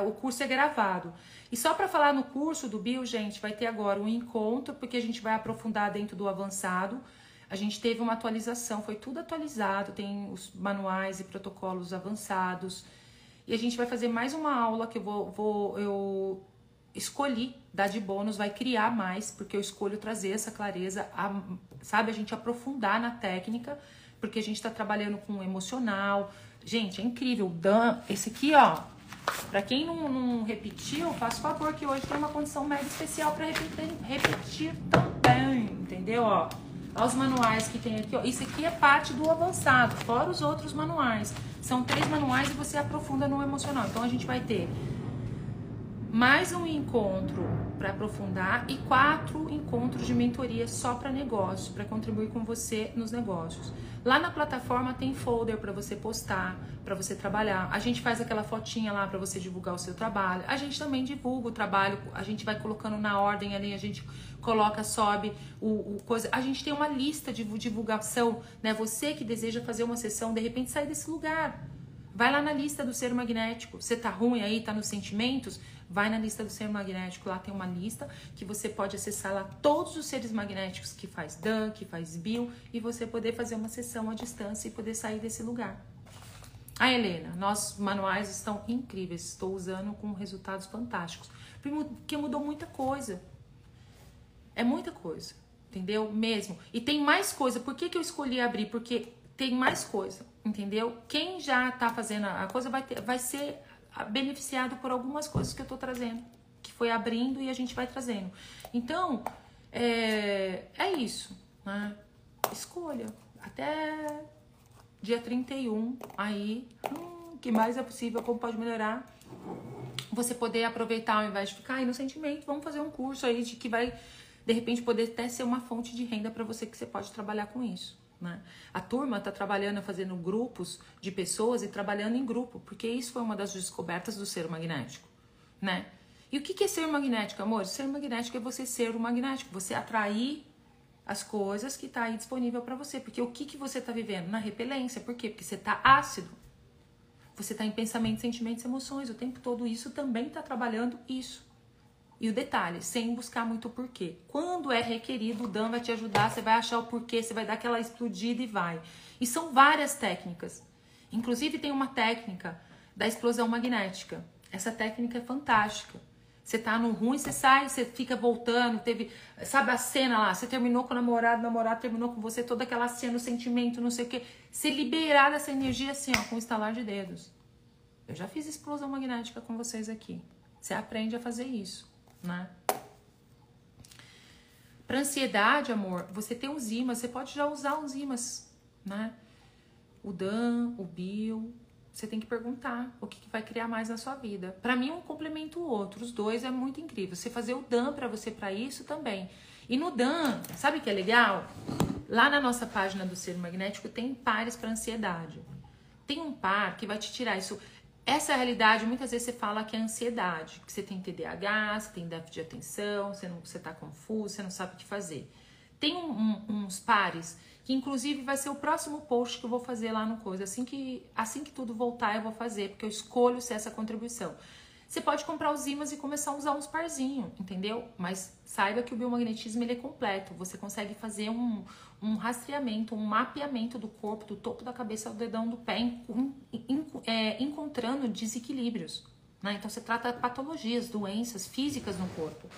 o curso é gravado. E só para falar no curso do Bio, gente, vai ter agora um encontro, porque a gente vai aprofundar dentro do avançado. A gente teve uma atualização, foi tudo atualizado, tem os manuais e protocolos avançados. E a gente vai fazer mais uma aula que eu vou, vou eu escolhi dar de bônus, vai criar mais, porque eu escolho trazer essa clareza, a, sabe? A gente aprofundar na técnica, porque a gente tá trabalhando com emocional. Gente, é incrível. Dan, esse aqui, ó, para quem não, não, repetiu, faço favor que hoje tem uma condição mega especial para repetir, repetir também, entendeu? Ó, os manuais que tem aqui, ó. Isso aqui é parte do avançado, fora os outros manuais. São três manuais e você aprofunda no emocional. Então a gente vai ter mais um encontro para aprofundar e quatro encontros de mentoria só para negócios, para contribuir com você nos negócios. Lá na plataforma tem folder para você postar, para você trabalhar. A gente faz aquela fotinha lá para você divulgar o seu trabalho. A gente também divulga o trabalho, a gente vai colocando na ordem ali, a gente coloca, sobe o, o coisa. A gente tem uma lista de divulgação, né? Você que deseja fazer uma sessão, de repente sai desse lugar. Vai lá na lista do ser magnético. Você tá ruim aí, tá nos sentimentos? Vai na lista do ser magnético, lá tem uma lista que você pode acessar lá todos os seres magnéticos que faz Dan, que faz Bill, e você poder fazer uma sessão à distância e poder sair desse lugar. A ah, Helena, nossos manuais estão incríveis, estou usando com resultados fantásticos, porque mudou muita coisa. É muita coisa, entendeu? Mesmo. E tem mais coisa. Por que, que eu escolhi abrir? Porque tem mais coisa, entendeu? Quem já tá fazendo a coisa vai, ter, vai ser beneficiado por algumas coisas que eu tô trazendo, que foi abrindo e a gente vai trazendo. Então, é, é isso, né? Escolha. Até dia 31, aí, hum, que mais é possível, como pode melhorar. Você poder aproveitar ao invés de ficar aí no sentimento, vamos fazer um curso aí de que vai, de repente, poder até ser uma fonte de renda para você que você pode trabalhar com isso. Né? A turma está trabalhando, fazendo grupos de pessoas e trabalhando em grupo, porque isso foi uma das descobertas do ser magnético. Né? E o que é ser magnético, amor? Ser magnético é você ser o magnético, você atrair as coisas que está aí disponível para você. Porque o que, que você está vivendo? Na repelência. Por quê? Porque você está ácido. Você está em pensamentos, sentimentos, emoções. O tempo todo isso também está trabalhando isso. E o detalhe, sem buscar muito o porquê. Quando é requerido, o Dan vai te ajudar, você vai achar o porquê, você vai dar aquela explodida e vai. E são várias técnicas. Inclusive tem uma técnica da explosão magnética. Essa técnica é fantástica. Você tá no ruim, você sai, você fica voltando, teve, sabe a cena lá, você terminou com o namorado, o namorado terminou com você, toda aquela cena, o sentimento, não sei o quê. Você liberar essa energia assim, ó, com um estalar de dedos. Eu já fiz explosão magnética com vocês aqui. Você aprende a fazer isso né? Para ansiedade, amor, você tem os imãs, você pode já usar os imãs, né? O Dan, o Bill, você tem que perguntar o que, que vai criar mais na sua vida. Para mim, um complementa o outro, os dois é muito incrível. Você fazer o Dan para você para isso também. E no Dan, sabe o que é legal? Lá na nossa página do Ser Magnético tem pares para ansiedade. Tem um par que vai te tirar isso. Essa é realidade, muitas vezes você fala que é ansiedade, que você tem TDAH, você tem déficit de atenção, você, não, você tá confuso, você não sabe o que fazer. Tem um, um, uns pares que inclusive vai ser o próximo post que eu vou fazer lá no coisa. Assim que, assim que tudo voltar, eu vou fazer, porque eu escolho ser essa contribuição. Você pode comprar os ímãs e começar a usar uns parzinhos, entendeu? Mas saiba que o biomagnetismo ele é completo. Você consegue fazer um, um rastreamento, um mapeamento do corpo, do topo da cabeça ao dedão do pé, in, in, é, encontrando desequilíbrios. Né? Então você trata patologias, doenças físicas no corpo.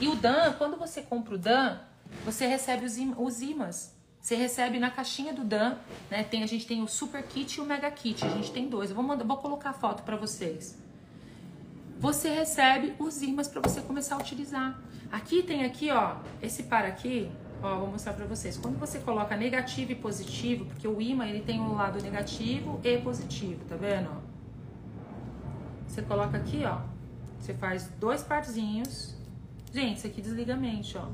E o Dan, quando você compra o Dan, você recebe os, os ímãs. Você recebe na caixinha do Dan, né? Tem, a gente tem o Super Kit e o Mega Kit. A gente tem dois. Eu vou, mandar, vou colocar a foto para vocês. Você recebe os ímãs para você começar a utilizar. Aqui tem aqui, ó, esse par aqui, ó, vou mostrar para vocês. Quando você coloca negativo e positivo, porque o ímã ele tem um lado negativo e positivo, tá vendo? Você coloca aqui, ó, você faz dois parzinhos. Gente, isso aqui desliga a mente, ó.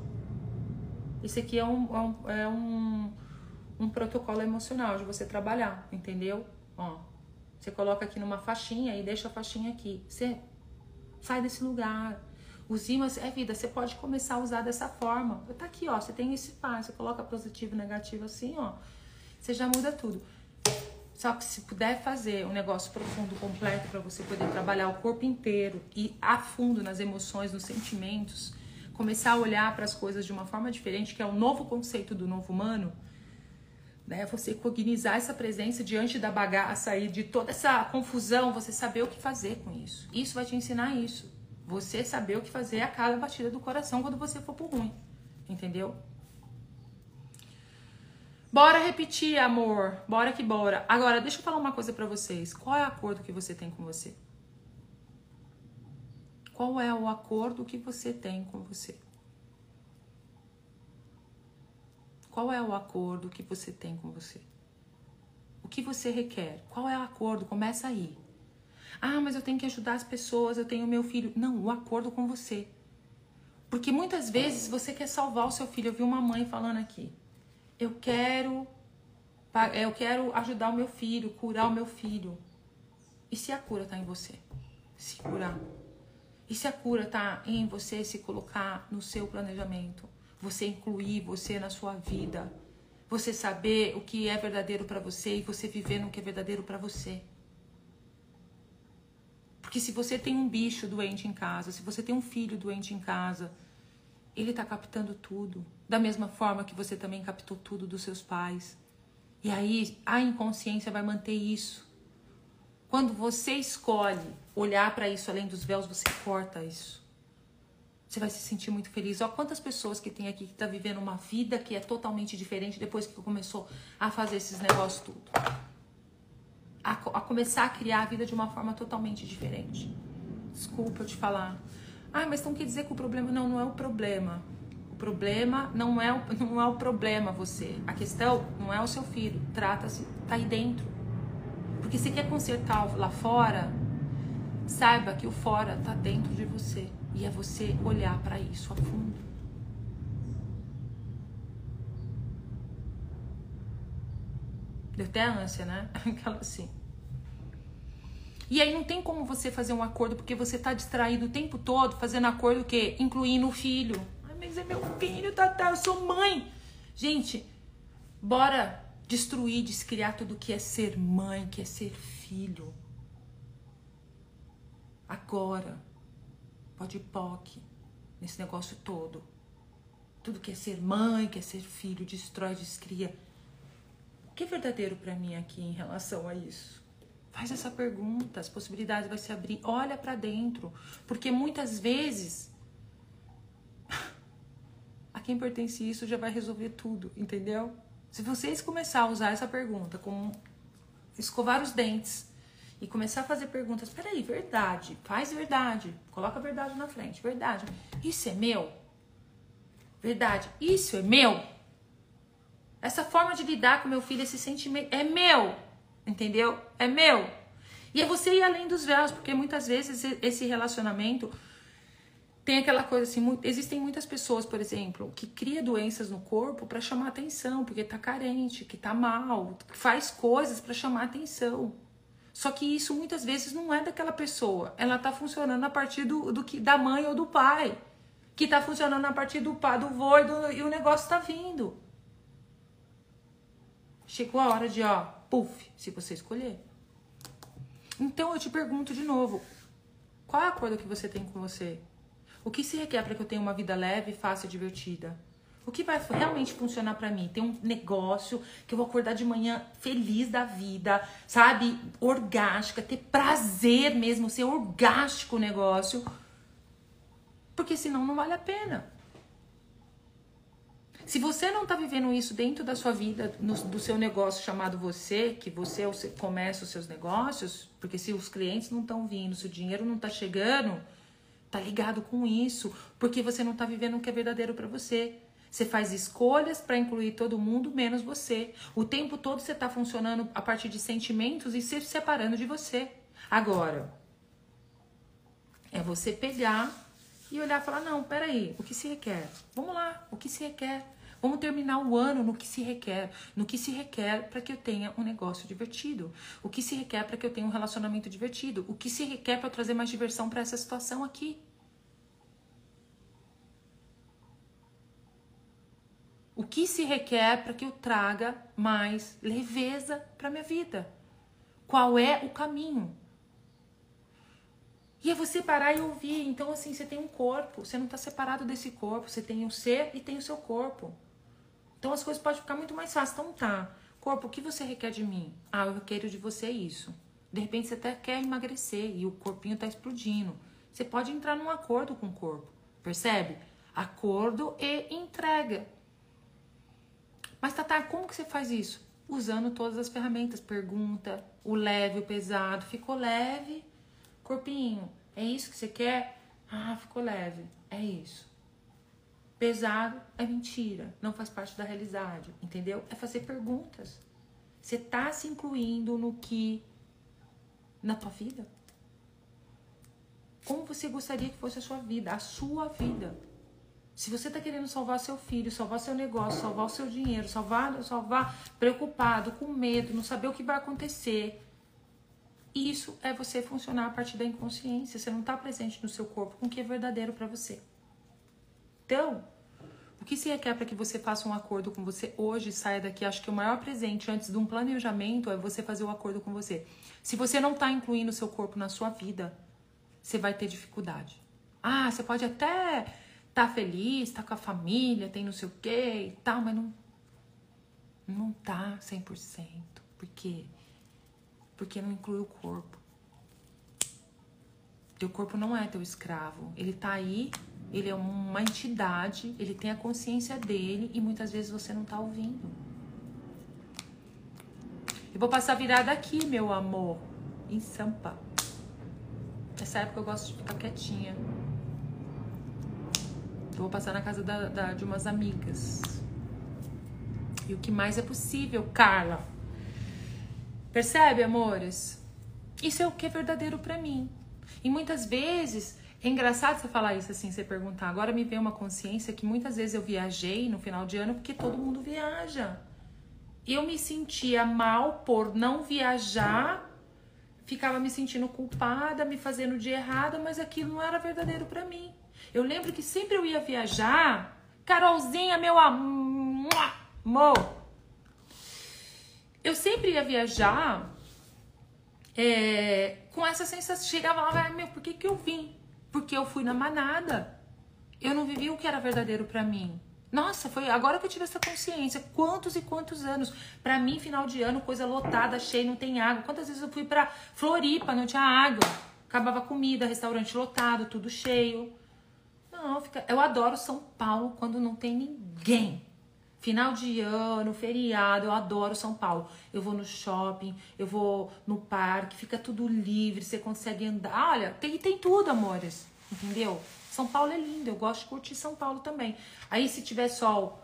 Isso aqui é um, é um, é um, um protocolo emocional de você trabalhar, entendeu? Ó, você coloca aqui numa faixinha e deixa a faixinha aqui. Você sai desse lugar. Os ímãs é vida, você pode começar a usar dessa forma. Tá aqui, ó, você tem esse par, você coloca positivo e negativo assim, ó. Você já muda tudo. Só que se puder fazer um negócio profundo, completo, para você poder trabalhar o corpo inteiro e a fundo nas emoções, nos sentimentos, começar a olhar para as coisas de uma forma diferente, que é o novo conceito do novo humano, né? Você cognizar essa presença diante da bagaça aí, de toda essa confusão, você saber o que fazer com isso. Isso vai te ensinar isso. Você saber o que fazer a cada batida do coração quando você for pro ruim. Entendeu? Bora repetir, amor. Bora que bora. Agora, deixa eu falar uma coisa para vocês. Qual é o acordo que você tem com você? Qual é o acordo que você tem com você? Qual é o acordo que você tem com você? O que você requer? Qual é o acordo? Começa aí. Ah, mas eu tenho que ajudar as pessoas, eu tenho meu filho. Não, o acordo com você. Porque muitas vezes você quer salvar o seu filho. Eu vi uma mãe falando aqui. Eu quero eu quero ajudar o meu filho, curar o meu filho. E se a cura está em você? Se curar. E se a cura está em você se colocar no seu planejamento? Você incluir você na sua vida, você saber o que é verdadeiro para você e você viver no que é verdadeiro para você. Porque se você tem um bicho doente em casa, se você tem um filho doente em casa, ele está captando tudo. Da mesma forma que você também captou tudo dos seus pais. E aí a inconsciência vai manter isso. Quando você escolhe olhar para isso além dos véus, você corta isso. Você vai se sentir muito feliz. Olha quantas pessoas que tem aqui que tá vivendo uma vida que é totalmente diferente depois que começou a fazer esses negócios tudo. A, a começar a criar a vida de uma forma totalmente diferente. Desculpa eu te falar. Ah, mas então quer dizer que o problema não, não é o problema. O problema não é o, não é o problema você. A questão não é o seu filho. Trata-se, tá aí dentro. Porque se quer consertar lá fora, saiba que o fora tá dentro de você. E é você olhar para isso a fundo. Deu até ânsia, né? Aquela assim. E aí não tem como você fazer um acordo porque você tá distraído o tempo todo fazendo acordo que incluindo o filho. Ai, mas é meu filho, tá, tá, eu sou mãe. Gente, bora destruir, descriar tudo que é ser mãe, que é ser filho. Agora. Pode POC nesse negócio todo. Tudo que é ser mãe, quer ser filho, destrói, descria. O que é verdadeiro para mim aqui em relação a isso? Faz essa pergunta, as possibilidades vai se abrir. Olha para dentro, porque muitas vezes a quem pertence isso já vai resolver tudo, entendeu? Se vocês começar a usar essa pergunta como escovar os dentes, e começar a fazer perguntas. Peraí, verdade, faz verdade, coloca a verdade na frente, verdade. Isso é meu? Verdade, isso é meu? Essa forma de lidar com meu filho, esse sentimento, é meu, entendeu? É meu. E é você ir além dos véus, porque muitas vezes esse relacionamento tem aquela coisa assim, existem muitas pessoas, por exemplo, que cria doenças no corpo para chamar atenção, porque tá carente, que tá mal, faz coisas para chamar atenção. Só que isso muitas vezes não é daquela pessoa. Ela está funcionando a partir do, do que da mãe ou do pai. Que está funcionando a partir do pai, do vô e, do, e o negócio está vindo. Chegou a hora de, ó, puff, se você escolher. Então eu te pergunto de novo: qual é a acordo que você tem com você? O que se requer para que eu tenha uma vida leve, fácil e divertida? O que vai realmente funcionar para mim? Ter um negócio que eu vou acordar de manhã feliz da vida, sabe? Orgástica, ter prazer mesmo, ser orgástico o negócio. Porque senão não vale a pena. Se você não tá vivendo isso dentro da sua vida, no, do seu negócio chamado você, que você é começa os seus negócios, porque se os clientes não estão vindo, se o dinheiro não tá chegando, tá ligado com isso, porque você não tá vivendo o que é verdadeiro para você. Você faz escolhas para incluir todo mundo, menos você. O tempo todo você tá funcionando a partir de sentimentos e se separando de você. Agora, é você pegar e olhar e falar: não, peraí, o que se requer? Vamos lá, o que se requer? Vamos terminar o ano no que se requer, no que se requer para que eu tenha um negócio divertido, o que se requer para que eu tenha um relacionamento divertido, o que se requer para trazer mais diversão para essa situação aqui. O que se requer para que eu traga mais leveza para minha vida? Qual é o caminho? E é você parar e ouvir. Então, assim, você tem um corpo, você não está separado desse corpo, você tem o ser e tem o seu corpo. Então as coisas podem ficar muito mais fáceis. Então tá, corpo, o que você requer de mim? Ah, eu quero de você isso. De repente você até quer emagrecer e o corpinho tá explodindo. Você pode entrar num acordo com o corpo, percebe? Acordo e entrega. Mas Tata, como que você faz isso? Usando todas as ferramentas. Pergunta, o leve, o pesado. Ficou leve? Corpinho, é isso que você quer? Ah, ficou leve. É isso. Pesado é mentira, não faz parte da realidade, entendeu? É fazer perguntas. Você tá se incluindo no que na tua vida? Como você gostaria que fosse a sua vida, a sua vida? Se você tá querendo salvar seu filho, salvar seu negócio, salvar o seu dinheiro, salvar, salvar preocupado, com medo, não saber o que vai acontecer, isso é você funcionar a partir da inconsciência. Você não está presente no seu corpo com o que é verdadeiro para você. Então, o que se requer para que você faça um acordo com você hoje, saia daqui? Acho que o maior presente antes de um planejamento é você fazer o um acordo com você. Se você não está incluindo o seu corpo na sua vida, você vai ter dificuldade. Ah, você pode até tá feliz, tá com a família, tem não sei o quê e tal, mas não, não tá 100%. Por quê? Porque não inclui o corpo. Teu corpo não é teu escravo. Ele tá aí ele é uma entidade, ele tem a consciência dele e muitas vezes você não tá ouvindo. Eu vou passar virada aqui, meu amor, em Sampa. Nessa época eu gosto de ficar quietinha. Eu vou passar na casa da, da, de umas amigas. E o que mais é possível, Carla? Percebe, amores? Isso é o que é verdadeiro para mim. E muitas vezes é engraçado você falar isso assim, você perguntar. Agora me vem uma consciência que muitas vezes eu viajei no final de ano porque todo mundo viaja. Eu me sentia mal por não viajar, ficava me sentindo culpada, me fazendo de errada, mas aquilo não era verdadeiro para mim. Eu lembro que sempre eu ia viajar, Carolzinha, meu amor. Eu sempre ia viajar é, com essa sensação. Chegava lá, meu, por que, que eu vim? porque eu fui na manada. Eu não vivi o que era verdadeiro para mim. Nossa, foi agora que eu tive essa consciência. Quantos e quantos anos? Para mim, final de ano, coisa lotada, cheia, não tem água. Quantas vezes eu fui para Floripa, não tinha água. Acabava comida, restaurante lotado, tudo cheio. Não, fica... eu adoro São Paulo quando não tem ninguém. Final de ano, feriado, eu adoro São Paulo. Eu vou no shopping, eu vou no parque, fica tudo livre, você consegue andar. Olha, tem, tem tudo, amores. Entendeu? São Paulo é lindo, eu gosto de curtir São Paulo também. Aí se tiver sol,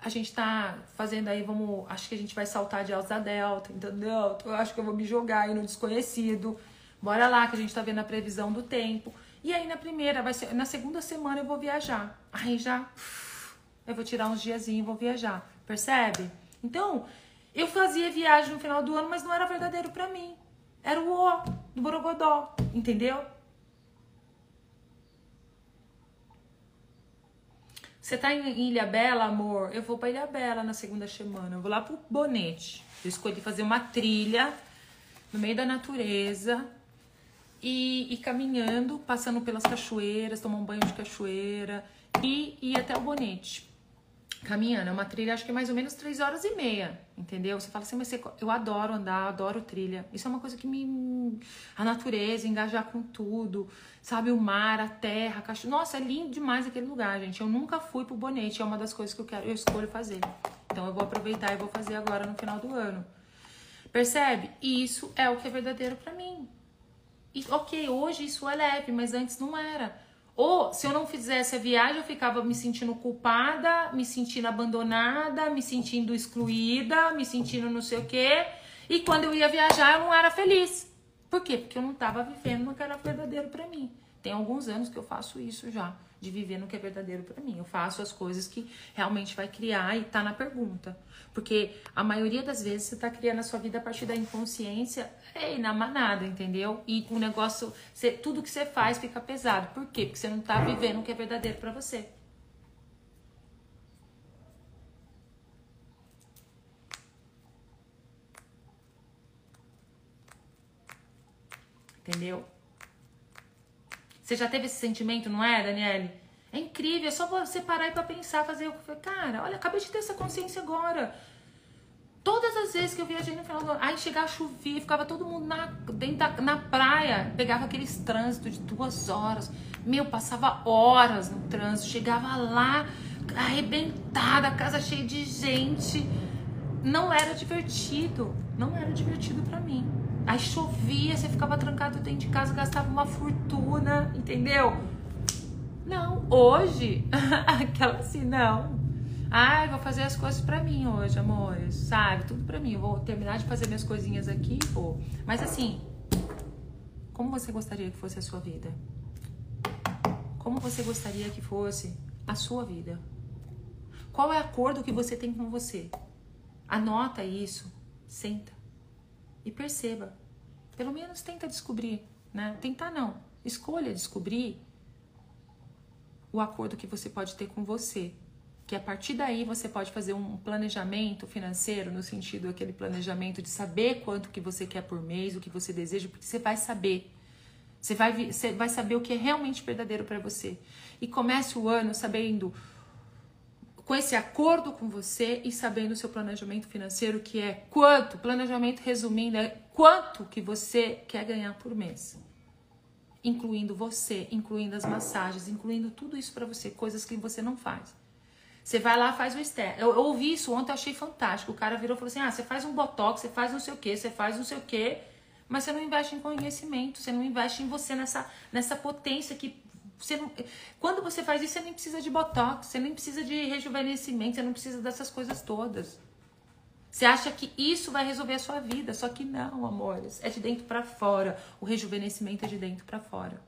a gente tá fazendo aí, vamos. Acho que a gente vai saltar de Alta Delta, entendeu? Eu acho que eu vou me jogar aí no desconhecido. Bora lá, que a gente tá vendo a previsão do tempo. E aí na primeira, vai ser. Na segunda semana eu vou viajar. Aí já eu vou tirar uns diazinhos e vou viajar. Percebe? Então, eu fazia viagem no final do ano, mas não era verdadeiro para mim. Era o O do Borogodó, entendeu? Você tá em Ilha Bela, amor? Eu vou pra Ilha Bela na segunda semana. Eu vou lá pro Bonete. Eu escolhi fazer uma trilha no meio da natureza e, e caminhando, passando pelas cachoeiras, tomar um banho de cachoeira e ir até o Bonete. caminhando. É uma trilha, acho que é mais ou menos três horas e meia, entendeu? Você fala assim, mas você, eu adoro andar, adoro trilha. Isso é uma coisa que me. A natureza, engajar com tudo, sabe? O mar, a terra, a cachorro. Nossa, é lindo demais aquele lugar, gente. Eu nunca fui pro Bonete, é uma das coisas que eu quero, eu escolho fazer. Então eu vou aproveitar e vou fazer agora no final do ano. Percebe? Isso é o que é verdadeiro para mim. E, ok, hoje isso é leve, mas antes não era. Ou se eu não fizesse a viagem, eu ficava me sentindo culpada, me sentindo abandonada, me sentindo excluída, me sentindo não sei o quê. E quando eu ia viajar, eu não era feliz. Por quê? Porque eu não estava vivendo no que era verdadeiro para mim. Tem alguns anos que eu faço isso já, de viver no que é verdadeiro para mim. Eu faço as coisas que realmente vai criar e tá na pergunta. Porque a maioria das vezes você tá criando a sua vida a partir da inconsciência é na manada, entendeu? E o negócio, você, tudo que você faz fica pesado. Por quê? Porque você não tá vivendo o que é verdadeiro para você. Entendeu? Você já teve esse sentimento, não é, Daniele? É incrível, é só você parar e pra pensar, fazer. Cara, olha, acabei de ter essa consciência agora. Todas as vezes que eu viajei no final do ano, aí chegava chovia, ficava todo mundo na, dentro da, na praia, pegava aqueles trânsitos de duas horas. Meu, passava horas no trânsito, chegava lá arrebentada, a casa cheia de gente. Não era divertido, não era divertido para mim. Aí chovia, você ficava trancado dentro de casa, gastava uma fortuna, entendeu? Não, hoje, aquela assim, não. Ai, vou fazer as coisas para mim hoje, amores, sabe? Tudo para mim. Vou terminar de fazer minhas coisinhas aqui, vou. Mas assim, como você gostaria que fosse a sua vida? Como você gostaria que fosse a sua vida? Qual é o acordo que você tem com você? Anota isso, senta e perceba. Pelo menos tenta descobrir, né? Tentar não. Escolha descobrir o acordo que você pode ter com você. Que a partir daí você pode fazer um planejamento financeiro, no sentido aquele planejamento de saber quanto que você quer por mês, o que você deseja, porque você vai saber. Você vai, você vai saber o que é realmente verdadeiro para você. E comece o ano sabendo com esse acordo com você e sabendo o seu planejamento financeiro, que é quanto, planejamento resumindo, é quanto que você quer ganhar por mês. Incluindo você, incluindo as massagens, incluindo tudo isso para você, coisas que você não faz. Você vai lá, faz o externo. Eu, eu, ouvi isso ontem, eu achei fantástico. O cara virou e falou assim: ah, você faz um botox, você faz não sei o quê, você faz não sei o quê, mas você não investe em conhecimento, você não investe em você nessa, nessa potência que você não, quando você faz isso, você nem precisa de botox, você nem precisa de rejuvenescimento, você não precisa dessas coisas todas. Você acha que isso vai resolver a sua vida, só que não, amores. É de dentro para fora. O rejuvenescimento é de dentro para fora.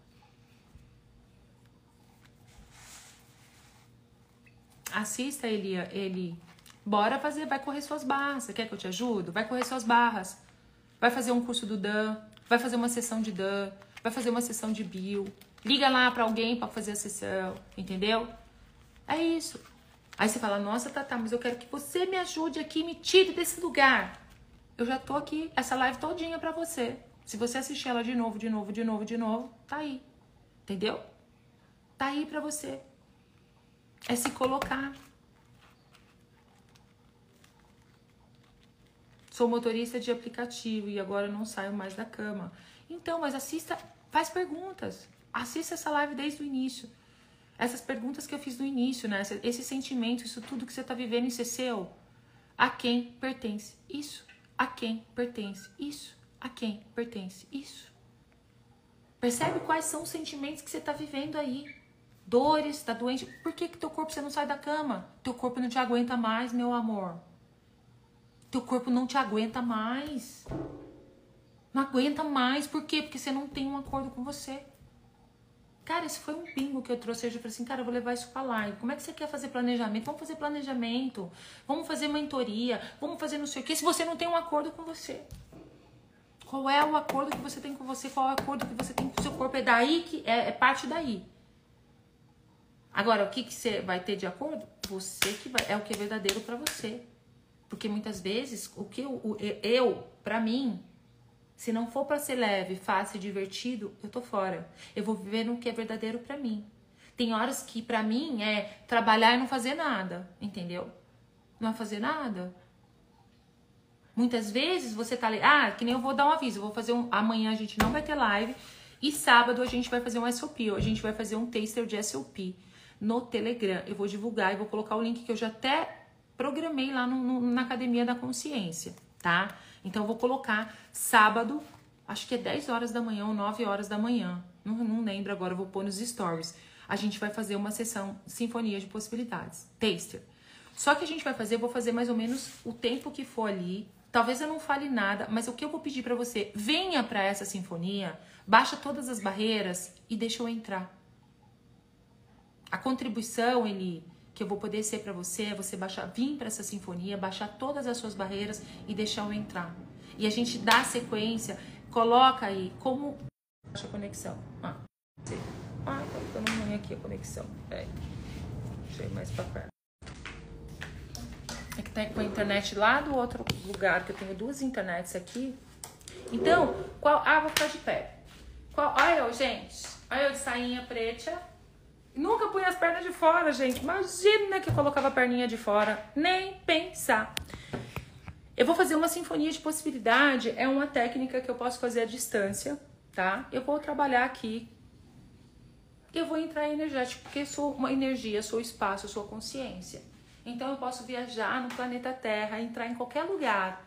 Assista, Elia, ele. Bora fazer, vai correr suas barras. Você quer que eu te ajude? Vai correr suas barras. Vai fazer um curso do Dan, vai fazer uma sessão de Dan, vai fazer uma sessão de bio, Liga lá para alguém para fazer a sessão, entendeu? É isso. Aí você fala, nossa, Tata, mas eu quero que você me ajude aqui, me tire desse lugar. Eu já tô aqui, essa live todinha para você. Se você assistir ela de novo, de novo, de novo, de novo, tá aí. Entendeu? Tá aí para você. É se colocar. Sou motorista de aplicativo e agora não saio mais da cama. Então, mas assista, faz perguntas. Assista essa live desde o início. Essas perguntas que eu fiz no início, né? Esse sentimento, isso tudo que você está vivendo, isso é seu. A quem pertence isso? A quem pertence isso? A quem pertence isso? Percebe quais são os sentimentos que você está vivendo aí? Dores, tá doente. Por que que teu corpo você não sai da cama? Teu corpo não te aguenta mais, meu amor. Teu corpo não te aguenta mais. Não aguenta mais. Por quê? Porque você não tem um acordo com você. Cara, esse foi um pingo que eu trouxe hoje. Eu falei assim, cara, eu vou levar isso pra live. Como é que você quer fazer planejamento? Vamos fazer planejamento. Vamos fazer mentoria. Vamos fazer não sei o quê. Se você não tem um acordo com você. Qual é o acordo que você tem com você? Qual é o acordo que você tem com o seu corpo? É daí que... É, é parte daí. Agora, o que, que você vai ter de acordo? Você que vai... É o que é verdadeiro para você. Porque muitas vezes, o que eu, eu para mim, se não for para ser leve, fácil e divertido, eu tô fora. Eu vou viver no que é verdadeiro para mim. Tem horas que para mim é trabalhar e não fazer nada, entendeu? Não é fazer nada. Muitas vezes você tá ali, ah, que nem eu vou dar um aviso, vou fazer um, amanhã a gente não vai ter live e sábado a gente vai fazer um SOP, a gente vai fazer um taster de SOP no Telegram. Eu vou divulgar e vou colocar o link que eu já até programei lá no, no, na Academia da Consciência, tá? Então eu vou colocar sábado, acho que é 10 horas da manhã ou 9 horas da manhã. Não, não lembro agora, vou pôr nos stories. A gente vai fazer uma sessão Sinfonia de Possibilidades, taster. Só que a gente vai fazer, eu vou fazer mais ou menos o tempo que for ali. Talvez eu não fale nada, mas o que eu vou pedir para você, venha para essa sinfonia, baixa todas as barreiras e deixa eu entrar. A contribuição, ele que eu vou poder ser para você é você baixar, vir para essa sinfonia, baixar todas as suas barreiras e deixar eu entrar. E a gente dá sequência, coloca aí como baixa a conexão. Ah, ah tá ficando ruim aqui a conexão. Peraí. Deixa eu ir mais para perto. É que tá com a internet lá do outro lugar, que eu tenho duas internets aqui. Então, qual. Ah, vou ficar de pé. Qual. Olha eu, gente. Olha eu de sainha preta. Nunca punha as pernas de fora, gente. Imagina que eu colocava a perninha de fora. Nem pensar. Eu vou fazer uma sinfonia de possibilidade. É uma técnica que eu posso fazer à distância, tá? Eu vou trabalhar aqui. Eu vou entrar energético, porque sou uma energia, sou espaço, sou consciência. Então eu posso viajar no planeta Terra, entrar em qualquer lugar.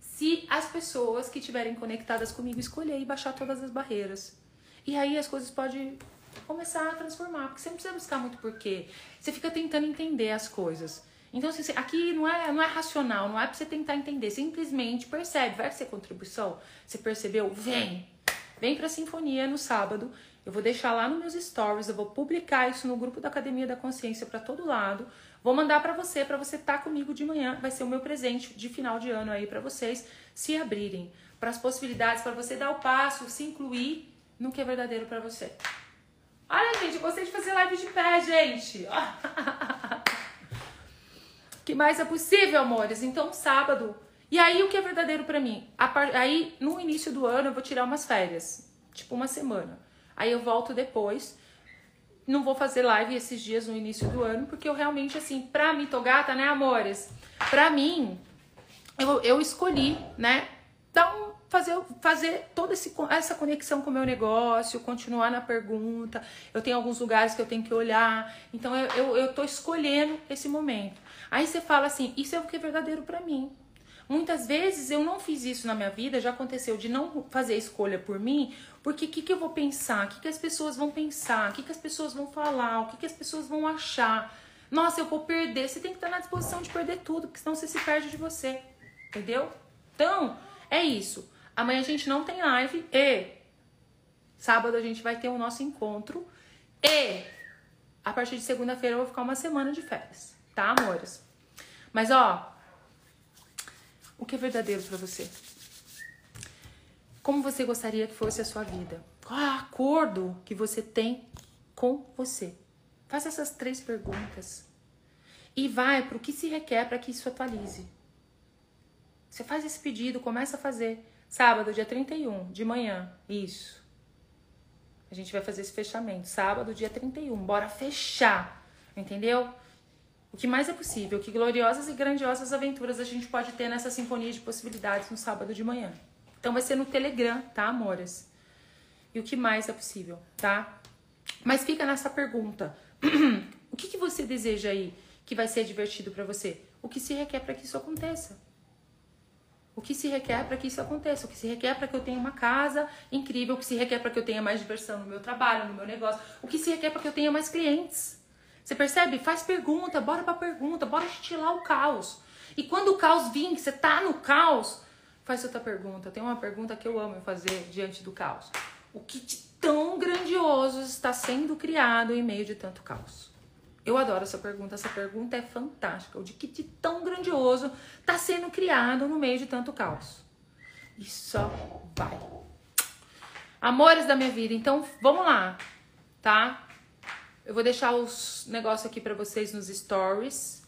Se as pessoas que estiverem conectadas comigo escolher e baixar todas as barreiras. E aí as coisas podem começar a transformar, porque você não precisa buscar muito porquê. Você fica tentando entender as coisas. Então, assim, aqui não é, não é racional, não é pra você tentar entender, simplesmente percebe, vai ser contribuição. Você percebeu? Vem! Vem pra sinfonia no sábado. Eu vou deixar lá nos meus stories, eu vou publicar isso no grupo da Academia da Consciência para todo lado. Vou mandar para você, para você estar tá comigo de manhã. Vai ser o meu presente de final de ano aí para vocês se abrirem para as possibilidades, para você dar o passo, se incluir no que é verdadeiro para você. Olha, gente, eu gostei de fazer live de pé, gente. que mais é possível, amores? Então, sábado. E aí, o que é verdadeiro para mim? Aí, no início do ano, eu vou tirar umas férias. Tipo, uma semana. Aí eu volto depois. Não vou fazer live esses dias no início do ano, porque eu realmente, assim, pra mitogata, né, amores? Pra mim, eu, eu escolhi, né, dar um fazer, fazer toda esse, essa conexão com o meu negócio, continuar na pergunta. Eu tenho alguns lugares que eu tenho que olhar. Então eu, eu, eu tô escolhendo esse momento. Aí você fala assim: isso é o que é verdadeiro para mim. Muitas vezes eu não fiz isso na minha vida, já aconteceu de não fazer escolha por mim, porque o que, que eu vou pensar? O que, que as pessoas vão pensar? O que, que as pessoas vão falar? O que, que as pessoas vão achar? Nossa, eu vou perder. Você tem que estar na disposição de perder tudo, porque senão você se perde de você. Entendeu? Então, é isso. Amanhã a gente não tem live e sábado a gente vai ter o nosso encontro e a partir de segunda-feira eu vou ficar uma semana de férias, tá, amores? Mas ó, o que é verdadeiro para você? Como você gostaria que fosse a sua vida? Qual é o acordo que você tem com você? Faça essas três perguntas e vai para o que se requer para que isso atualize. Você faz esse pedido, começa a fazer. Sábado, dia 31, de manhã. Isso. A gente vai fazer esse fechamento. Sábado, dia 31. Bora fechar. Entendeu? O que mais é possível, que gloriosas e grandiosas aventuras a gente pode ter nessa sinfonia de possibilidades no sábado de manhã. Então vai ser no Telegram, tá, amores? E o que mais é possível, tá? Mas fica nessa pergunta. o que, que você deseja aí que vai ser divertido para você? O que se requer para que isso aconteça? O que se requer para que isso aconteça, o que se requer para que eu tenha uma casa incrível, o que se requer para que eu tenha mais diversão no meu trabalho, no meu negócio, o que se requer para que eu tenha mais clientes. Você percebe? Faz pergunta, bora para pergunta, bora estilar o caos. E quando o caos vir, que você tá no caos, faz outra pergunta. Tem uma pergunta que eu amo fazer diante do caos. O que de tão grandioso está sendo criado em meio de tanto caos? Eu adoro essa pergunta. Essa pergunta é fantástica. O de que de tão grandioso está sendo criado no meio de tanto caos? E só vai. Amores da minha vida, então vamos lá, tá? Eu vou deixar os negócios aqui para vocês nos stories.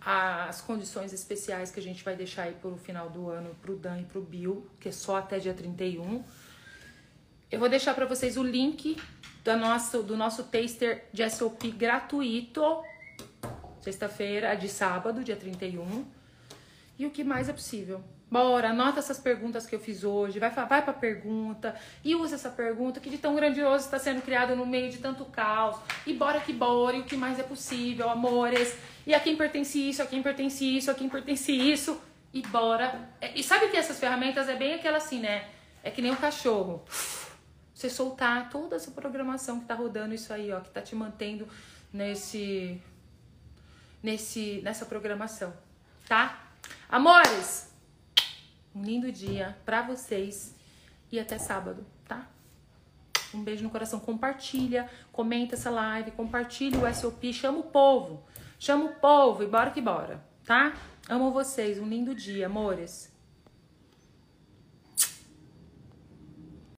As condições especiais que a gente vai deixar aí pro final do ano pro Dan e pro Bill, que é só até dia 31. Eu vou deixar para vocês o link do nosso, do nosso taster de SOP gratuito. Sexta-feira, de sábado, dia 31. E o que mais é possível. Bora, anota essas perguntas que eu fiz hoje, vai, vai pra pergunta e usa essa pergunta que de tão grandioso está sendo criado no meio de tanto caos. E bora que bora, e o que mais é possível, amores. E a quem pertence isso, a quem pertence isso, a quem pertence isso. E bora. E sabe que essas ferramentas é bem aquela assim, né? É que nem um cachorro. Você soltar toda essa programação que tá rodando isso aí, ó, que tá te mantendo nesse nesse nessa programação, tá? Amores, um lindo dia para vocês e até sábado, tá? Um beijo no coração. Compartilha, comenta essa live, compartilha o SOP, chama o povo. Chama o povo e bora que bora, tá? Amo vocês. Um lindo dia, amores.